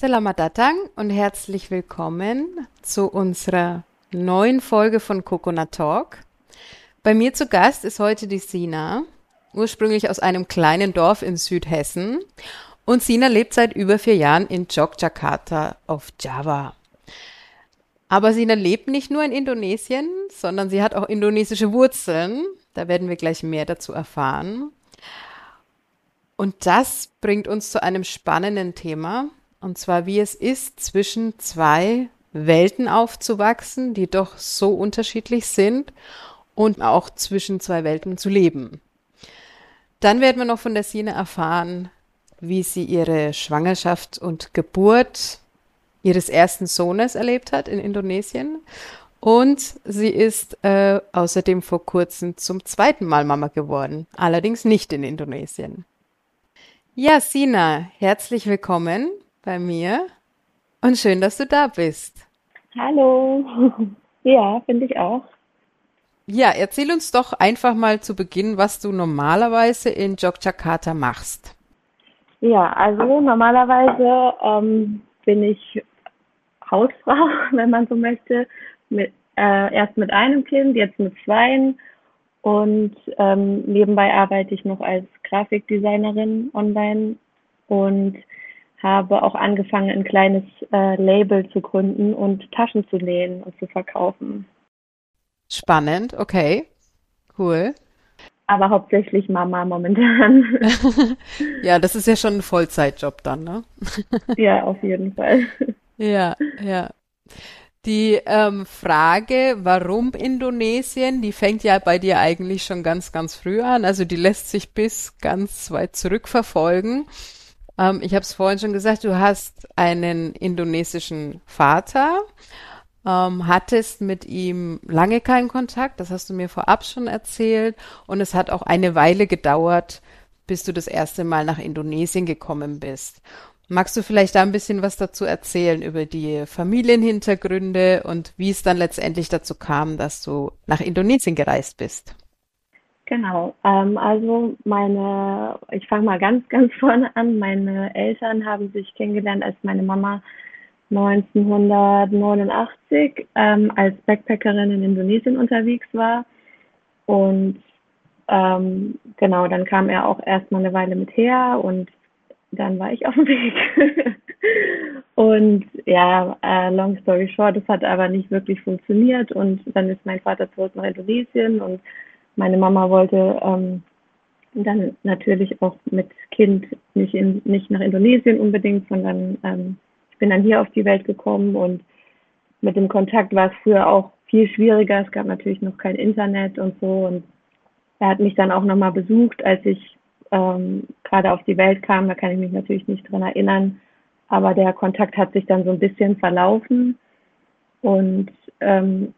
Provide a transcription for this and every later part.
Selamat und herzlich willkommen zu unserer neuen Folge von Coconut Talk. Bei mir zu Gast ist heute die Sina, ursprünglich aus einem kleinen Dorf in Südhessen. Und Sina lebt seit über vier Jahren in Yogyakarta auf Java. Aber Sina lebt nicht nur in Indonesien, sondern sie hat auch indonesische Wurzeln. Da werden wir gleich mehr dazu erfahren. Und das bringt uns zu einem spannenden Thema, und zwar, wie es ist, zwischen zwei Welten aufzuwachsen, die doch so unterschiedlich sind und auch zwischen zwei Welten zu leben. Dann werden wir noch von der Sine erfahren, wie sie ihre Schwangerschaft und Geburt ihres ersten Sohnes erlebt hat in Indonesien. Und sie ist äh, außerdem vor kurzem zum zweiten Mal Mama geworden, allerdings nicht in Indonesien. Ja, Sina, herzlich willkommen bei mir und schön, dass du da bist. Hallo. Ja, finde ich auch. Ja, erzähl uns doch einfach mal zu Beginn, was du normalerweise in Yogyakarta machst. Ja, also normalerweise ähm, bin ich Hausfrau, wenn man so möchte, mit, äh, erst mit einem Kind, jetzt mit zweien und ähm, nebenbei arbeite ich noch als Grafikdesignerin online und habe auch angefangen, ein kleines äh, Label zu gründen und Taschen zu nähen und zu verkaufen. Spannend, okay. Cool. Aber hauptsächlich Mama momentan. ja, das ist ja schon ein Vollzeitjob dann, ne? ja, auf jeden Fall. Ja, ja. Die ähm, Frage, warum Indonesien, die fängt ja bei dir eigentlich schon ganz, ganz früh an. Also die lässt sich bis ganz weit zurückverfolgen. Ähm, ich habe es vorhin schon gesagt, du hast einen indonesischen Vater, ähm, hattest mit ihm lange keinen Kontakt, das hast du mir vorab schon erzählt. Und es hat auch eine Weile gedauert, bis du das erste Mal nach Indonesien gekommen bist. Magst du vielleicht da ein bisschen was dazu erzählen über die Familienhintergründe und wie es dann letztendlich dazu kam, dass du nach Indonesien gereist bist? Genau, ähm, also meine, ich fange mal ganz, ganz vorne an. Meine Eltern haben sich kennengelernt, als meine Mama 1989 ähm, als Backpackerin in Indonesien unterwegs war. Und ähm, genau, dann kam er auch erstmal eine Weile mit her und dann war ich auf dem Weg. und ja, äh, long story short, es hat aber nicht wirklich funktioniert und dann ist mein Vater zurück nach Indonesien und meine Mama wollte ähm, dann natürlich auch mit Kind nicht, in, nicht nach Indonesien unbedingt, sondern ähm, ich bin dann hier auf die Welt gekommen und mit dem Kontakt war es früher auch viel schwieriger. Es gab natürlich noch kein Internet und so und er hat mich dann auch nochmal besucht, als ich ähm, gerade auf die Welt kam. Da kann ich mich natürlich nicht dran erinnern, aber der Kontakt hat sich dann so ein bisschen verlaufen und ähm,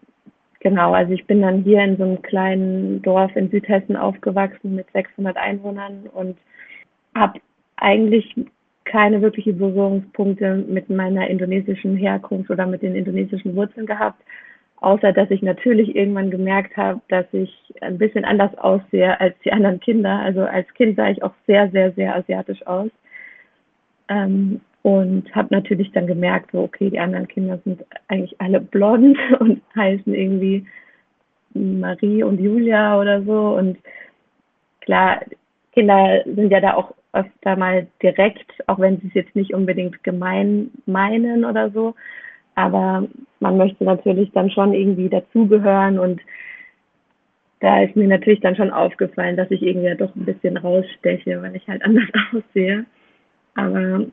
Genau, also ich bin dann hier in so einem kleinen Dorf in Südhessen aufgewachsen mit 600 Einwohnern und habe eigentlich keine wirklichen Berührungspunkte mit meiner indonesischen Herkunft oder mit den indonesischen Wurzeln gehabt, außer dass ich natürlich irgendwann gemerkt habe, dass ich ein bisschen anders aussehe als die anderen Kinder. Also als Kind sah ich auch sehr, sehr, sehr asiatisch aus. Ähm, und habe natürlich dann gemerkt, so okay, die anderen Kinder sind eigentlich alle blond und heißen irgendwie Marie und Julia oder so. Und klar, Kinder sind ja da auch öfter mal direkt, auch wenn sie es jetzt nicht unbedingt gemein meinen oder so. Aber man möchte natürlich dann schon irgendwie dazugehören und da ist mir natürlich dann schon aufgefallen, dass ich irgendwie doch ein bisschen raussteche, weil ich halt anders aussehe. Aber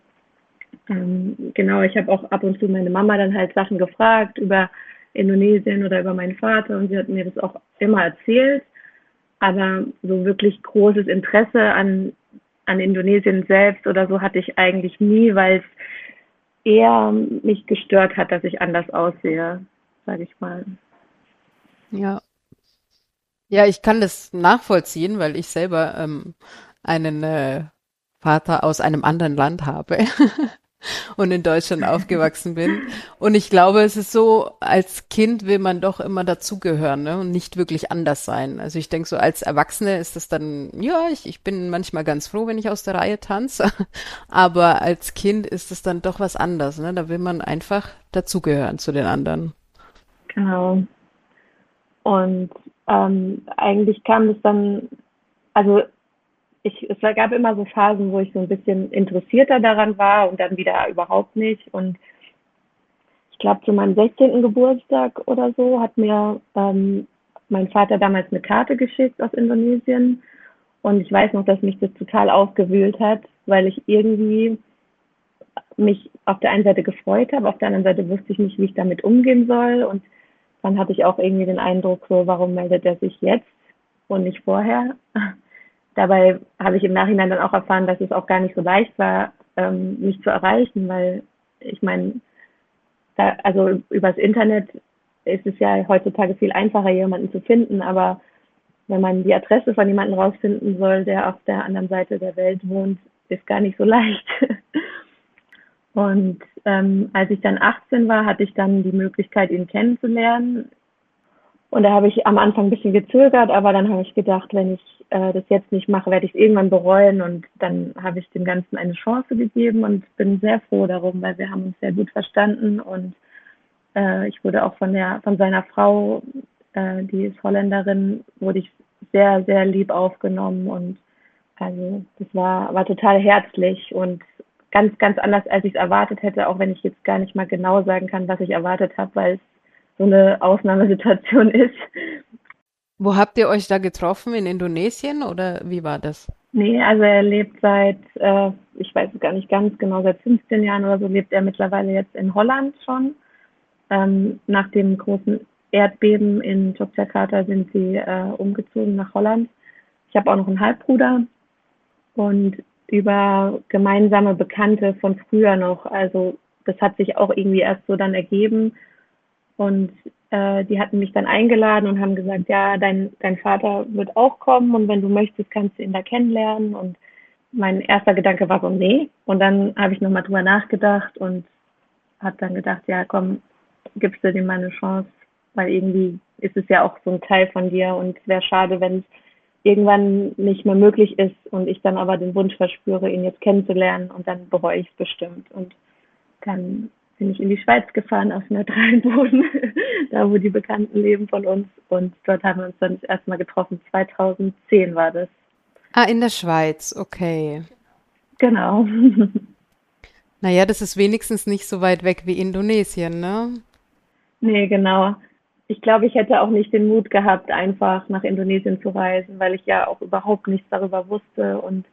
ähm, genau, ich habe auch ab und zu meine Mama dann halt Sachen gefragt über Indonesien oder über meinen Vater und sie hat mir das auch immer erzählt. Aber so wirklich großes Interesse an, an Indonesien selbst oder so hatte ich eigentlich nie, weil es eher mich gestört hat, dass ich anders aussehe, sage ich mal. Ja. Ja, ich kann das nachvollziehen, weil ich selber ähm, einen äh, Vater aus einem anderen Land habe und in Deutschland aufgewachsen bin. Und ich glaube, es ist so, als Kind will man doch immer dazugehören ne? und nicht wirklich anders sein. Also ich denke so, als Erwachsene ist es dann, ja, ich, ich bin manchmal ganz froh, wenn ich aus der Reihe tanze, aber als Kind ist es dann doch was anderes. Ne? Da will man einfach dazugehören zu den anderen. Genau. Und ähm, eigentlich kam es dann, also ich, es gab immer so Phasen, wo ich so ein bisschen interessierter daran war und dann wieder überhaupt nicht. Und ich glaube, zu meinem 16. Geburtstag oder so hat mir ähm, mein Vater damals eine Karte geschickt aus Indonesien. Und ich weiß noch, dass mich das total aufgewühlt hat, weil ich irgendwie mich auf der einen Seite gefreut habe, auf der anderen Seite wusste ich nicht, wie ich damit umgehen soll. Und dann hatte ich auch irgendwie den Eindruck, so, warum meldet er sich jetzt und nicht vorher? Dabei habe ich im Nachhinein dann auch erfahren, dass es auch gar nicht so leicht war, ähm, mich zu erreichen, weil ich meine, also übers Internet ist es ja heutzutage viel einfacher, jemanden zu finden, aber wenn man die Adresse von jemandem rausfinden soll, der auf der anderen Seite der Welt wohnt, ist gar nicht so leicht. Und ähm, als ich dann 18 war, hatte ich dann die Möglichkeit, ihn kennenzulernen. Und da habe ich am Anfang ein bisschen gezögert, aber dann habe ich gedacht, wenn ich äh, das jetzt nicht mache, werde ich es irgendwann bereuen. Und dann habe ich dem Ganzen eine Chance gegeben und bin sehr froh darum, weil wir haben uns sehr gut verstanden. Und äh, ich wurde auch von der von seiner Frau, äh, die ist Holländerin, wurde ich sehr, sehr lieb aufgenommen. Und also das war, war total herzlich und ganz, ganz anders, als ich es erwartet hätte, auch wenn ich jetzt gar nicht mal genau sagen kann, was ich erwartet habe, weil es so eine Ausnahmesituation ist. Wo habt ihr euch da getroffen? In Indonesien oder wie war das? Nee, also er lebt seit, äh, ich weiß es gar nicht ganz genau, seit 15 Jahren oder so lebt er mittlerweile jetzt in Holland schon. Ähm, nach dem großen Erdbeben in Yogyakarta sind sie äh, umgezogen nach Holland. Ich habe auch noch einen Halbbruder und über gemeinsame Bekannte von früher noch. Also das hat sich auch irgendwie erst so dann ergeben. Und äh, die hatten mich dann eingeladen und haben gesagt, ja, dein, dein Vater wird auch kommen und wenn du möchtest, kannst du ihn da kennenlernen. Und mein erster Gedanke war so, nee. Und dann habe ich nochmal drüber nachgedacht und habe dann gedacht, ja, komm, gibst du dem mal eine Chance, weil irgendwie ist es ja auch so ein Teil von dir und es wäre schade, wenn es irgendwann nicht mehr möglich ist und ich dann aber den Wunsch verspüre, ihn jetzt kennenzulernen und dann bereue ich es bestimmt. Und dann bin ich in die Schweiz gefahren auf neutralen Boden, da wo die Bekannten leben von uns. Und dort haben wir uns dann das erste Mal getroffen. 2010 war das. Ah, in der Schweiz, okay. Genau. Naja, das ist wenigstens nicht so weit weg wie Indonesien, ne? Nee, genau ich glaube, ich hätte auch nicht den Mut gehabt, einfach nach Indonesien zu reisen, weil ich ja auch überhaupt nichts darüber wusste. Und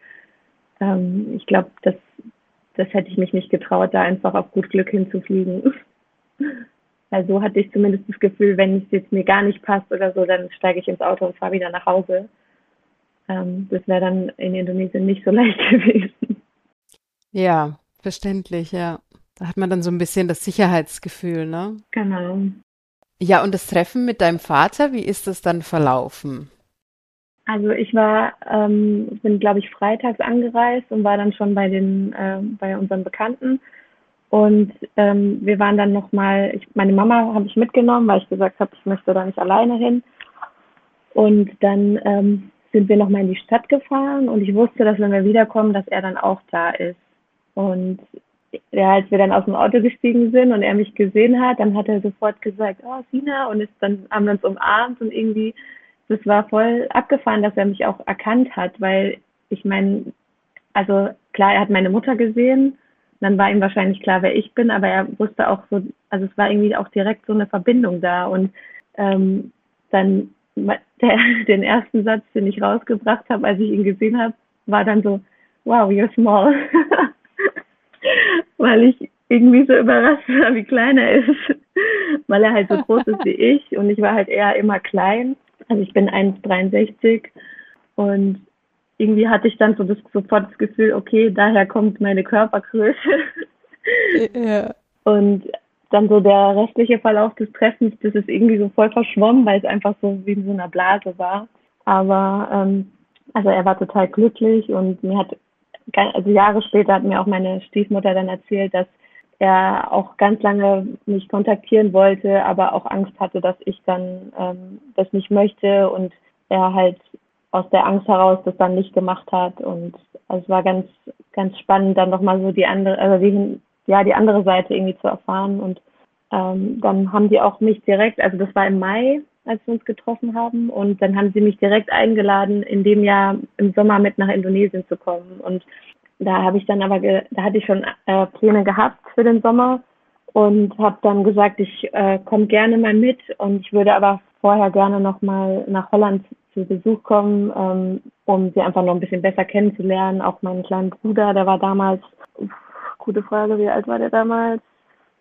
ähm, ich glaube, das, das hätte ich mich nicht getraut, da einfach auf gut Glück hinzufliegen. Also hatte ich zumindest das Gefühl, wenn es jetzt mir gar nicht passt oder so, dann steige ich ins Auto und fahre wieder nach Hause. Ähm, das wäre dann in Indonesien nicht so leicht gewesen. Ja, verständlich, ja. Da hat man dann so ein bisschen das Sicherheitsgefühl, ne? Genau. Ja, und das Treffen mit deinem Vater, wie ist das dann verlaufen? Also ich war, ähm, bin glaube ich freitags angereist und war dann schon bei den, äh, bei unseren Bekannten. Und ähm, wir waren dann nochmal, ich, meine Mama habe ich mitgenommen, weil ich gesagt habe, ich möchte da nicht alleine hin. Und dann ähm, sind wir nochmal in die Stadt gefahren und ich wusste, dass wenn wir wiederkommen, dass er dann auch da ist. Und ja, als wir dann aus dem Auto gestiegen sind und er mich gesehen hat, dann hat er sofort gesagt, oh, Sina, und ist dann haben wir uns umarmt und irgendwie, das war voll abgefahren, dass er mich auch erkannt hat, weil ich meine, also klar, er hat meine Mutter gesehen, dann war ihm wahrscheinlich klar, wer ich bin, aber er wusste auch so, also es war irgendwie auch direkt so eine Verbindung da und ähm, dann der, den ersten Satz, den ich rausgebracht habe, als ich ihn gesehen habe, war dann so, wow, you're small. weil ich irgendwie so überrascht war, wie klein er ist. weil er halt so groß ist wie ich und ich war halt eher immer klein. Also ich bin 1,63 und irgendwie hatte ich dann so das, sofort das Gefühl, okay, daher kommt meine Körpergröße. Ja. Und dann so der restliche Verlauf des Treffens, das ist irgendwie so voll verschwommen, weil es einfach so wie in so einer Blase war. Aber ähm, also er war total glücklich und mir hat, also Jahre später hat mir auch meine Stiefmutter dann erzählt, dass er auch ganz lange mich kontaktieren wollte, aber auch Angst hatte, dass ich dann ähm, das nicht möchte und er halt aus der Angst heraus das dann nicht gemacht hat. Und also es war ganz, ganz spannend, dann nochmal so die andere, also die, ja, die andere Seite irgendwie zu erfahren. Und ähm, dann haben die auch mich direkt, also das war im Mai, als wir uns getroffen haben. Und dann haben sie mich direkt eingeladen, in dem Jahr im Sommer mit nach Indonesien zu kommen. Und da habe ich dann aber, ge da hatte ich schon äh, Pläne gehabt für den Sommer und habe dann gesagt, ich äh, komme gerne mal mit und ich würde aber vorher gerne noch mal nach Holland zu Besuch kommen, ähm, um sie einfach noch ein bisschen besser kennenzulernen. Auch meinen kleinen Bruder, der war damals, uff, gute Frage, wie alt war der damals?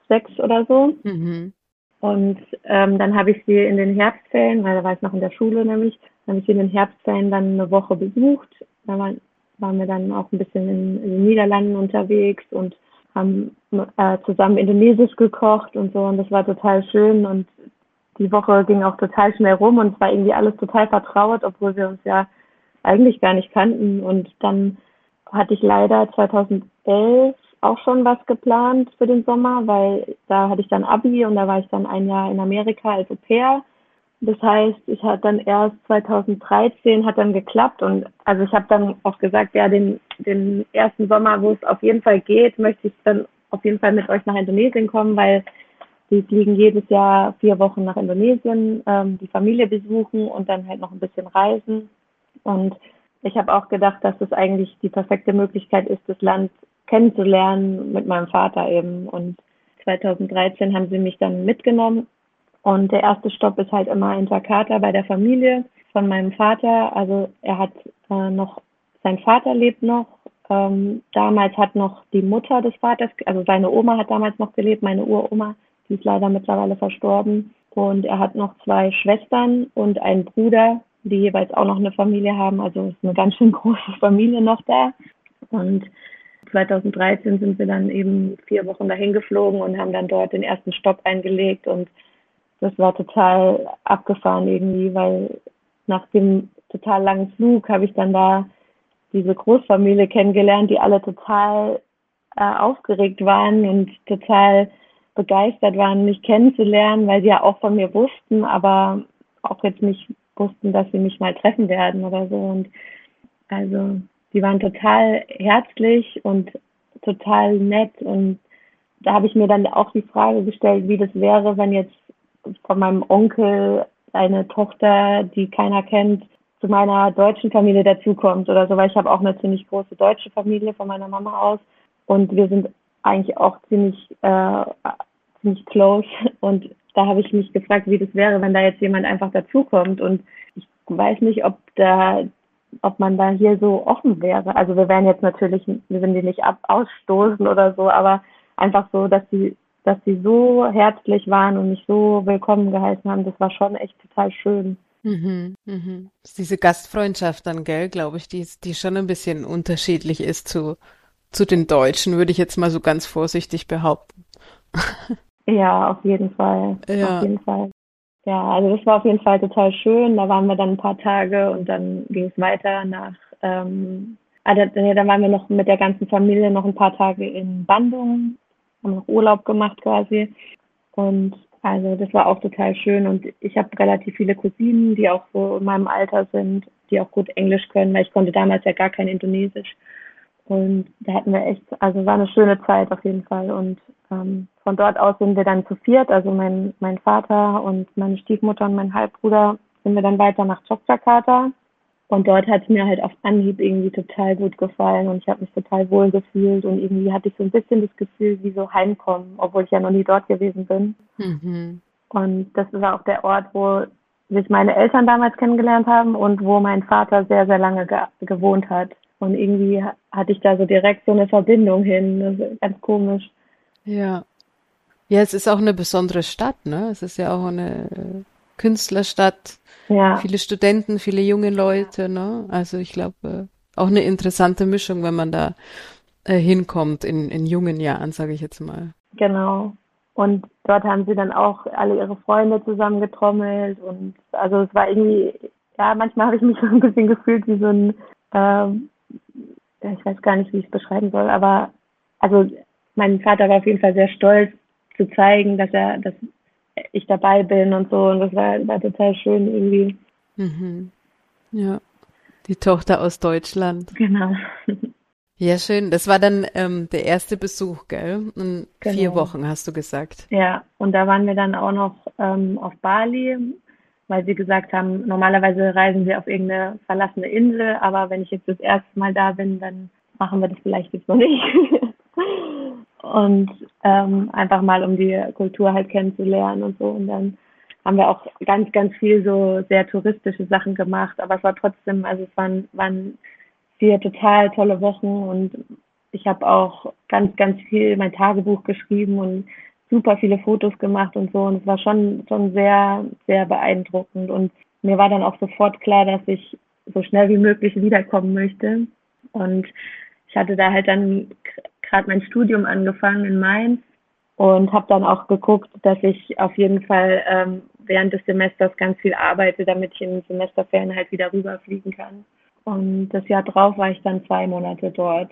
Sechs oder so. Mhm. Und ähm, dann habe ich sie in den Herbstferien, weil da war ich noch in der Schule nämlich, habe ich sie in den Herbstferien dann eine Woche besucht. Da waren wir dann auch ein bisschen in, den Niederlanden unterwegs und haben äh, zusammen Indonesisch gekocht und so. Und das war total schön. Und die Woche ging auch total schnell rum und es war irgendwie alles total vertraut, obwohl wir uns ja eigentlich gar nicht kannten. Und dann hatte ich leider 2011 auch schon was geplant für den Sommer, weil da hatte ich dann Abi und da war ich dann ein Jahr in Amerika als Au pair. Das heißt, ich hatte dann erst 2013 hat dann geklappt und also ich habe dann auch gesagt, ja, den, den ersten Sommer, wo es auf jeden Fall geht, möchte ich dann auf jeden Fall mit euch nach Indonesien kommen, weil die fliegen jedes Jahr vier Wochen nach Indonesien, ähm, die Familie besuchen und dann halt noch ein bisschen reisen. Und ich habe auch gedacht, dass das eigentlich die perfekte Möglichkeit ist, das Land kennenzulernen mit meinem Vater eben. Und 2013 haben sie mich dann mitgenommen. Und der erste Stopp ist halt immer in Jakarta bei der Familie von meinem Vater. Also er hat äh, noch, sein Vater lebt noch. Ähm, damals hat noch die Mutter des Vaters, also seine Oma hat damals noch gelebt, meine Uroma. Die ist leider mittlerweile verstorben. Und er hat noch zwei Schwestern und einen Bruder, die jeweils auch noch eine Familie haben. Also ist eine ganz schön große Familie noch da. Und 2013 sind wir dann eben vier Wochen dahin geflogen und haben dann dort den ersten Stopp eingelegt. Und das war total abgefahren irgendwie, weil nach dem total langen Flug habe ich dann da diese Großfamilie kennengelernt, die alle total äh, aufgeregt waren und total begeistert waren, mich kennenzulernen, weil sie ja auch von mir wussten, aber auch jetzt nicht wussten, dass sie mich mal treffen werden oder so. Und also die waren total herzlich und total nett. Und da habe ich mir dann auch die Frage gestellt, wie das wäre, wenn jetzt von meinem Onkel eine Tochter, die keiner kennt, zu meiner deutschen Familie dazukommt oder so, weil ich habe auch eine ziemlich große deutsche Familie von meiner Mama aus und wir sind eigentlich auch ziemlich, äh, ziemlich close. Und da habe ich mich gefragt, wie das wäre, wenn da jetzt jemand einfach dazukommt. Und ich weiß nicht, ob da, ob man da hier so offen wäre. Also wir werden jetzt natürlich, wir sind die nicht ab, ausstoßen oder so, aber einfach so, dass sie, dass sie so herzlich waren und mich so willkommen geheißen haben, das war schon echt total schön. Mhm, mhm. Diese Gastfreundschaft dann, gell, glaube ich, die, die schon ein bisschen unterschiedlich ist zu, zu den Deutschen, würde ich jetzt mal so ganz vorsichtig behaupten. Ja, auf jeden Fall. Ja. Auf jeden Fall. Ja, also das war auf jeden Fall total schön. Da waren wir dann ein paar Tage und dann ging es weiter nach, ähm, also, dann waren wir noch mit der ganzen Familie noch ein paar Tage in Bandung, haben noch Urlaub gemacht quasi. Und also das war auch total schön und ich habe relativ viele Cousinen, die auch so in meinem Alter sind, die auch gut Englisch können, weil ich konnte damals ja gar kein Indonesisch. Und da hatten wir echt, also war eine schöne Zeit auf jeden Fall. Und ähm, von dort aus sind wir dann zu viert, also mein, mein Vater und meine Stiefmutter und mein Halbbruder sind wir dann weiter nach Yogyakarta. Und dort hat es mir halt auf Anhieb irgendwie total gut gefallen und ich habe mich total wohl gefühlt und irgendwie hatte ich so ein bisschen das Gefühl, wie so heimkommen, obwohl ich ja noch nie dort gewesen bin. Mhm. Und das war auch der Ort, wo sich meine Eltern damals kennengelernt haben und wo mein Vater sehr, sehr lange ge gewohnt hat. Und irgendwie hatte ich da so direkt so eine Verbindung hin. Ist ganz komisch. Ja. Ja, es ist auch eine besondere Stadt, ne? Es ist ja auch eine äh, Künstlerstadt. Ja. Viele Studenten, viele junge Leute, ne? Also ich glaube, äh, auch eine interessante Mischung, wenn man da äh, hinkommt in, in jungen Jahren, sage ich jetzt mal. Genau. Und dort haben sie dann auch alle ihre Freunde zusammengetrommelt und also es war irgendwie, ja, manchmal habe ich mich so ein bisschen gefühlt wie so ein, ähm, ich weiß gar nicht, wie ich es beschreiben soll, aber also mein Vater war auf jeden Fall sehr stolz zu zeigen, dass er, dass ich dabei bin und so und das war, war total schön irgendwie. Mhm. Ja, die Tochter aus Deutschland. Genau. Ja, schön. Das war dann ähm, der erste Besuch, gell? In genau. vier Wochen, hast du gesagt. Ja, und da waren wir dann auch noch ähm, auf Bali, weil sie gesagt haben, normalerweise reisen wir auf irgendeine verlassene Insel, aber wenn ich jetzt das erste Mal da bin, dann machen wir das vielleicht jetzt noch nicht. und ähm, einfach mal, um die Kultur halt kennenzulernen und so. Und dann haben wir auch ganz, ganz viel so sehr touristische Sachen gemacht, aber es war trotzdem, also es waren, waren vier total tolle Wochen und ich habe auch ganz, ganz viel mein Tagebuch geschrieben und super viele Fotos gemacht und so. Und es war schon, schon sehr, sehr beeindruckend. Und mir war dann auch sofort klar, dass ich so schnell wie möglich wiederkommen möchte. Und ich hatte da halt dann gerade mein Studium angefangen in Mainz und habe dann auch geguckt, dass ich auf jeden Fall ähm, während des Semesters ganz viel arbeite, damit ich in den Semesterferien halt wieder rüberfliegen kann. Und das Jahr drauf war ich dann zwei Monate dort.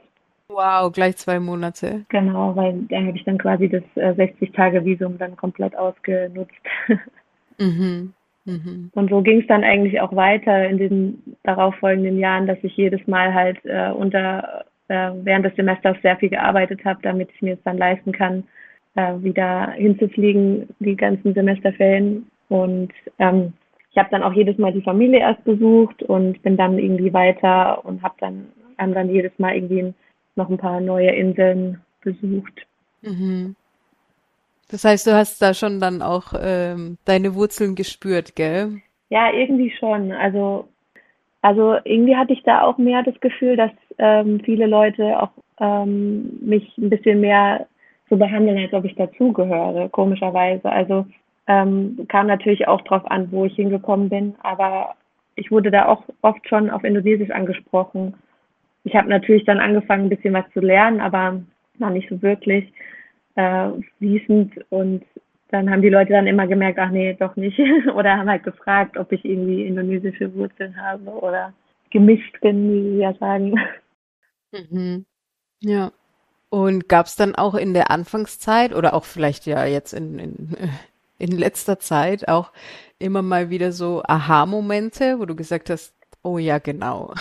Wow, gleich zwei Monate. Genau, weil da habe ich dann quasi das äh, 60-Tage-Visum dann komplett ausgenutzt. Mhm. Mhm. Und so ging es dann eigentlich auch weiter in den darauffolgenden Jahren, dass ich jedes Mal halt äh, unter äh, während des Semesters sehr viel gearbeitet habe, damit ich mir es dann leisten kann, äh, wieder hinzufliegen, die ganzen Semesterferien. Und ähm, ich habe dann auch jedes Mal die Familie erst besucht und bin dann irgendwie weiter und habe dann, haben dann jedes Mal irgendwie noch ein paar neue Inseln besucht. Mhm. Das heißt, du hast da schon dann auch ähm, deine Wurzeln gespürt, gell? Ja, irgendwie schon. Also, also irgendwie hatte ich da auch mehr das Gefühl, dass ähm, viele Leute auch ähm, mich ein bisschen mehr so behandeln, als ob ich dazugehöre, komischerweise. Also ähm, kam natürlich auch drauf an, wo ich hingekommen bin, aber ich wurde da auch oft schon auf Indonesisch angesprochen. Ich habe natürlich dann angefangen, ein bisschen was zu lernen, aber noch nicht so wirklich äh, fließend und dann haben die Leute dann immer gemerkt, ach nee, doch nicht. oder haben halt gefragt, ob ich irgendwie indonesische Wurzeln habe oder gemischt bin, wie sie ja sagen. Mhm. Ja. Und gab es dann auch in der Anfangszeit oder auch vielleicht ja jetzt in, in in letzter Zeit auch immer mal wieder so Aha-Momente, wo du gesagt hast, oh ja, genau,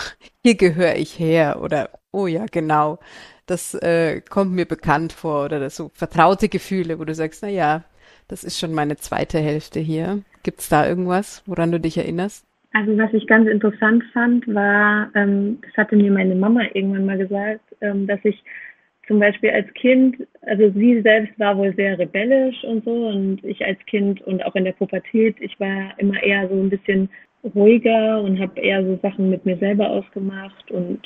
hier gehöre ich her oder oh ja, genau, das äh, kommt mir bekannt vor oder so vertraute Gefühle, wo du sagst, na ja, das ist schon meine zweite Hälfte hier. Gibt's da irgendwas, woran du dich erinnerst? Also was ich ganz interessant fand, war, ähm, das hatte mir meine Mama irgendwann mal gesagt, ähm, dass ich zum Beispiel als Kind, also sie selbst war wohl sehr rebellisch und so und ich als Kind und auch in der Pubertät, ich war immer eher so ein bisschen ruhiger und habe eher so Sachen mit mir selber ausgemacht und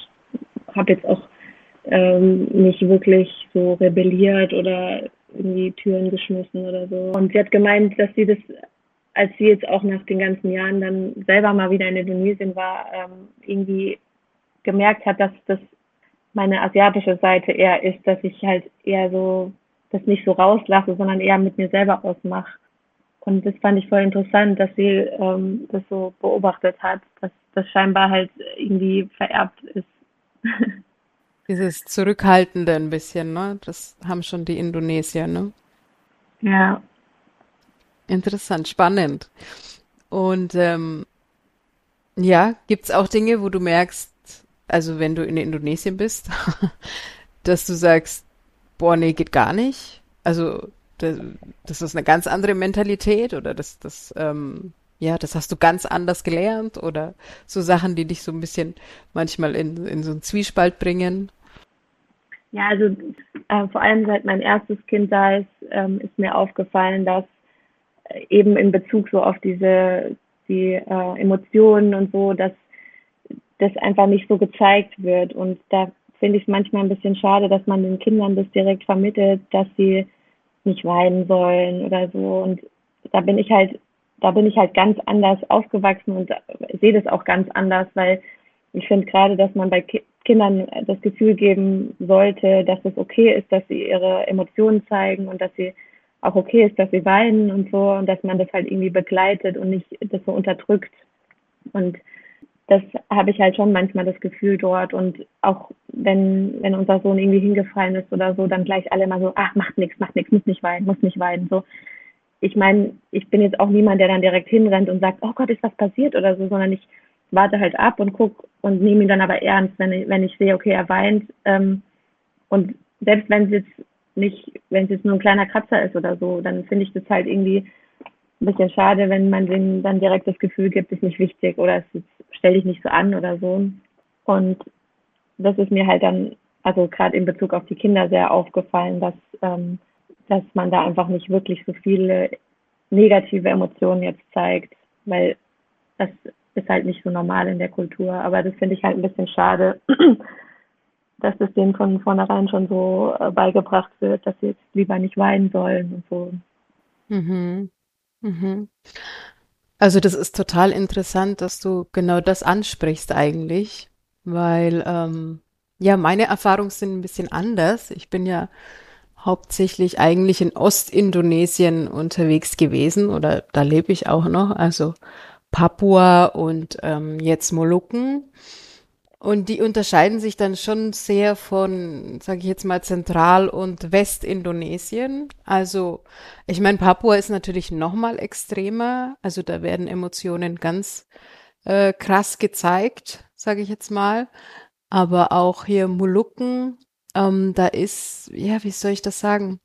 habe jetzt auch ähm, nicht wirklich so rebelliert oder irgendwie Türen geschmissen oder so. Und sie hat gemeint, dass sie das, als sie jetzt auch nach den ganzen Jahren dann selber mal wieder in Indonesien war, ähm, irgendwie gemerkt hat, dass das meine asiatische Seite eher ist, dass ich halt eher so das nicht so rauslasse, sondern eher mit mir selber ausmache. Und das fand ich voll interessant, dass sie ähm, das so beobachtet hat, dass das scheinbar halt irgendwie vererbt ist. Dieses Zurückhaltende ein bisschen, ne? Das haben schon die Indonesier, ne? Ja. Interessant, spannend. Und ähm, ja, gibt's auch Dinge, wo du merkst, also wenn du in Indonesien bist, dass du sagst, boah, nee, geht gar nicht. Also das, das ist eine ganz andere Mentalität oder das, das, ähm, ja, das hast du ganz anders gelernt oder so Sachen, die dich so ein bisschen manchmal in, in so einen Zwiespalt bringen? Ja, also äh, vor allem seit mein erstes Kind da ist, ähm, ist mir aufgefallen, dass eben in Bezug so auf diese die äh, Emotionen und so, dass das einfach nicht so gezeigt wird. Und da finde ich es manchmal ein bisschen schade, dass man den Kindern das direkt vermittelt, dass sie nicht weinen sollen oder so. Und da bin ich halt, da bin ich halt ganz anders aufgewachsen und sehe das auch ganz anders, weil ich finde gerade, dass man bei Ki Kindern das Gefühl geben sollte, dass es okay ist, dass sie ihre Emotionen zeigen und dass sie auch okay ist, dass sie weinen und so und dass man das halt irgendwie begleitet und nicht das so unterdrückt. Und das habe ich halt schon manchmal das Gefühl dort und auch wenn, wenn unser Sohn irgendwie hingefallen ist oder so, dann gleich alle mal so, ach, macht nichts, macht nichts, muss nicht weinen, muss nicht weinen, so. Ich meine, ich bin jetzt auch niemand, der dann direkt hinrennt und sagt, oh Gott, ist was passiert oder so, sondern ich warte halt ab und guck und nehme ihn dann aber ernst, wenn ich, wenn ich sehe, okay, er weint. Ähm, und selbst wenn es jetzt nicht, wenn es jetzt nur ein kleiner Kratzer ist oder so, dann finde ich das halt irgendwie ein bisschen schade, wenn man denen dann direkt das Gefühl gibt, ist nicht wichtig oder es stell dich nicht so an oder so. Und das ist mir halt dann, also gerade in Bezug auf die Kinder sehr aufgefallen, dass, ähm, dass man da einfach nicht wirklich so viele negative Emotionen jetzt zeigt, weil das ist halt nicht so normal in der Kultur. Aber das finde ich halt ein bisschen schade, dass das denen von vornherein schon so äh, beigebracht wird, dass sie jetzt lieber nicht weinen sollen und so. Mhm. Mhm. Also das ist total interessant, dass du genau das ansprichst eigentlich, weil ähm, ja, meine Erfahrungen sind ein bisschen anders. Ich bin ja hauptsächlich eigentlich in Ostindonesien unterwegs gewesen oder da lebe ich auch noch, also Papua und ähm, jetzt Molukken. Und die unterscheiden sich dann schon sehr von, sage ich jetzt mal, Zentral- und Westindonesien. Also, ich meine, Papua ist natürlich noch mal extremer. Also da werden Emotionen ganz äh, krass gezeigt, sage ich jetzt mal. Aber auch hier Molukken, ähm, da ist, ja, wie soll ich das sagen?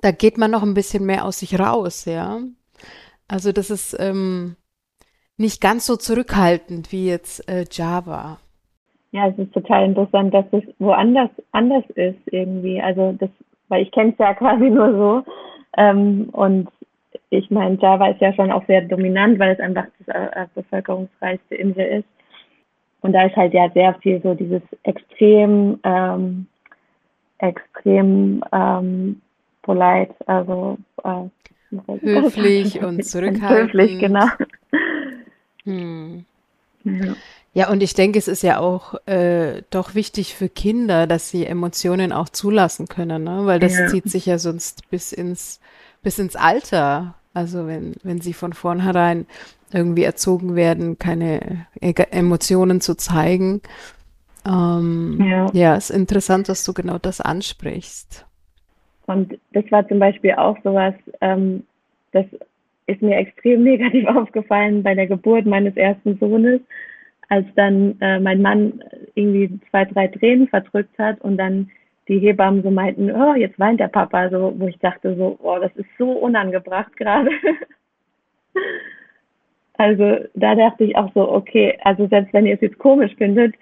Da geht man noch ein bisschen mehr aus sich raus, ja. Also das ist ähm, nicht ganz so zurückhaltend wie jetzt äh, Java. Ja, es ist total interessant, dass es woanders anders ist irgendwie. Also das, weil ich kenne es ja quasi nur so. Ähm, und ich meine, Java ist ja schon auch sehr dominant, weil es einfach das äh, bevölkerungsreichste Insel ist. Und da ist halt ja sehr viel so dieses extrem, ähm, extrem ähm, polite, also äh, höflich und zurückhaltend. Höflich, genau. Hm. Ja. Ja, und ich denke, es ist ja auch äh, doch wichtig für Kinder, dass sie Emotionen auch zulassen können, ne? Weil das ja. zieht sich ja sonst bis ins, bis ins Alter. Also wenn, wenn sie von vornherein irgendwie erzogen werden, keine e Emotionen zu zeigen. Ähm, ja. ja, ist interessant, dass du genau das ansprichst. Und das war zum Beispiel auch sowas, ähm, das ist mir extrem negativ aufgefallen bei der Geburt meines ersten Sohnes als dann äh, mein Mann irgendwie zwei, drei Tränen verdrückt hat und dann die Hebammen so meinten, oh, jetzt weint der Papa, so, wo ich dachte so, oh, das ist so unangebracht gerade. also da dachte ich auch so, okay, also selbst wenn ihr es jetzt komisch findet,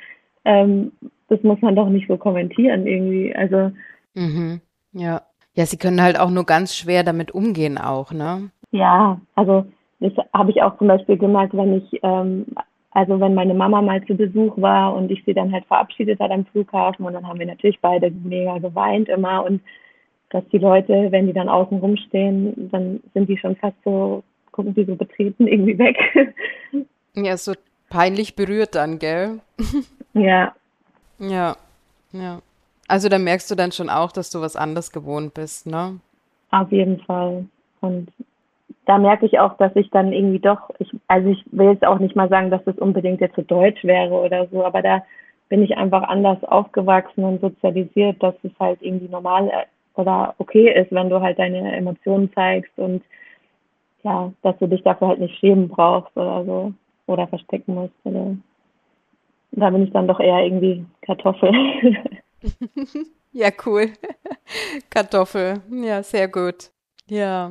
ähm, das muss man doch nicht so kommentieren irgendwie. Also mhm. ja. Ja, sie können halt auch nur ganz schwer damit umgehen auch, ne? Ja, also das habe ich auch zum Beispiel gemerkt, wenn ich ähm, also wenn meine Mama mal zu Besuch war und ich sie dann halt verabschiedet hat am Flughafen und dann haben wir natürlich beide mega geweint immer und dass die Leute, wenn die dann außen rumstehen, dann sind die schon fast so, gucken die so betreten irgendwie weg. Ja, so peinlich berührt dann, gell? Ja. Ja, ja. Also da merkst du dann schon auch, dass du was anderes gewohnt bist, ne? Auf jeden Fall. Und da merke ich auch, dass ich dann irgendwie doch, ich, also ich will jetzt auch nicht mal sagen, dass das unbedingt jetzt so deutsch wäre oder so, aber da bin ich einfach anders aufgewachsen und sozialisiert, dass es halt irgendwie normal äh, oder okay ist, wenn du halt deine Emotionen zeigst und ja, dass du dich dafür halt nicht schämen brauchst oder so oder verstecken musst. Oder. Da bin ich dann doch eher irgendwie Kartoffel. ja, cool. Kartoffel. Ja, sehr gut. Ja.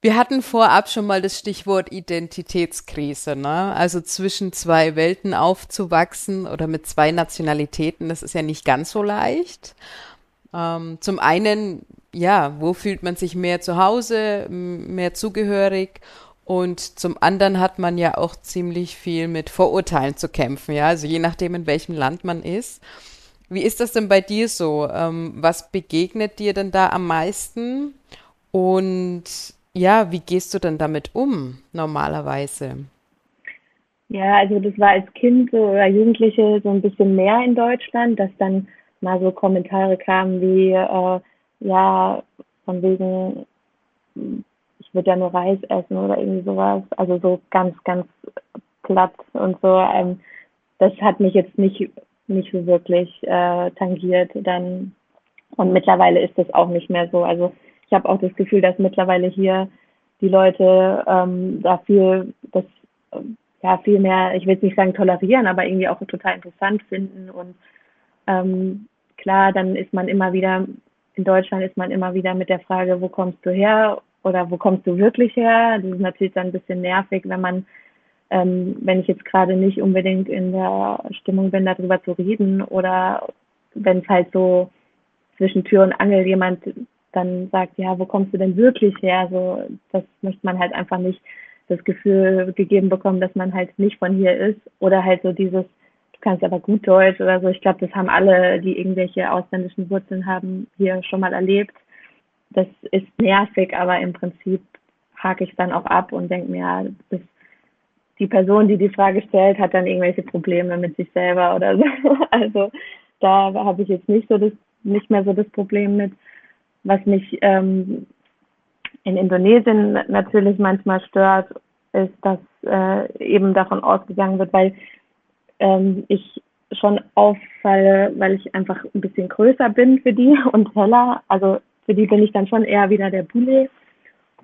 Wir hatten vorab schon mal das Stichwort Identitätskrise, ne? Also zwischen zwei Welten aufzuwachsen oder mit zwei Nationalitäten, das ist ja nicht ganz so leicht. Ähm, zum einen, ja, wo fühlt man sich mehr zu Hause, mehr zugehörig? Und zum anderen hat man ja auch ziemlich viel mit Vorurteilen zu kämpfen, ja, also je nachdem, in welchem Land man ist. Wie ist das denn bei dir so? Ähm, was begegnet dir denn da am meisten? Und ja, wie gehst du denn damit um normalerweise? Ja, also das war als Kind so, oder Jugendliche so ein bisschen mehr in Deutschland, dass dann mal so Kommentare kamen wie, äh, ja, von wegen, ich würde ja nur Reis essen oder irgendwie sowas. Also so ganz, ganz platt und so. Ähm, das hat mich jetzt nicht, nicht so wirklich äh, tangiert. Dann und mittlerweile ist das auch nicht mehr so. Also ich habe auch das Gefühl, dass mittlerweile hier die Leute ähm, da viel, das ja viel mehr, ich will jetzt nicht sagen tolerieren, aber irgendwie auch total interessant finden und ähm, klar, dann ist man immer wieder in Deutschland ist man immer wieder mit der Frage, wo kommst du her oder wo kommst du wirklich her? Das ist natürlich dann ein bisschen nervig, wenn man, ähm, wenn ich jetzt gerade nicht unbedingt in der Stimmung bin, darüber zu reden oder wenn es halt so zwischen Tür und Angel jemand dann sagt, ja, wo kommst du denn wirklich her? So, das möchte man halt einfach nicht das Gefühl gegeben bekommen, dass man halt nicht von hier ist oder halt so dieses, du kannst aber gut Deutsch oder so. Ich glaube, das haben alle, die irgendwelche ausländischen Wurzeln haben, hier schon mal erlebt. Das ist nervig, aber im Prinzip hake ich dann auch ab und denke mir, ja, das, die Person, die die Frage stellt, hat dann irgendwelche Probleme mit sich selber oder so. Also da habe ich jetzt nicht so das, nicht mehr so das Problem mit. Was mich ähm, in Indonesien natürlich manchmal stört, ist, dass äh, eben davon ausgegangen wird, weil ähm, ich schon auffalle, weil ich einfach ein bisschen größer bin für die und heller. Also für die bin ich dann schon eher wieder der Bulle.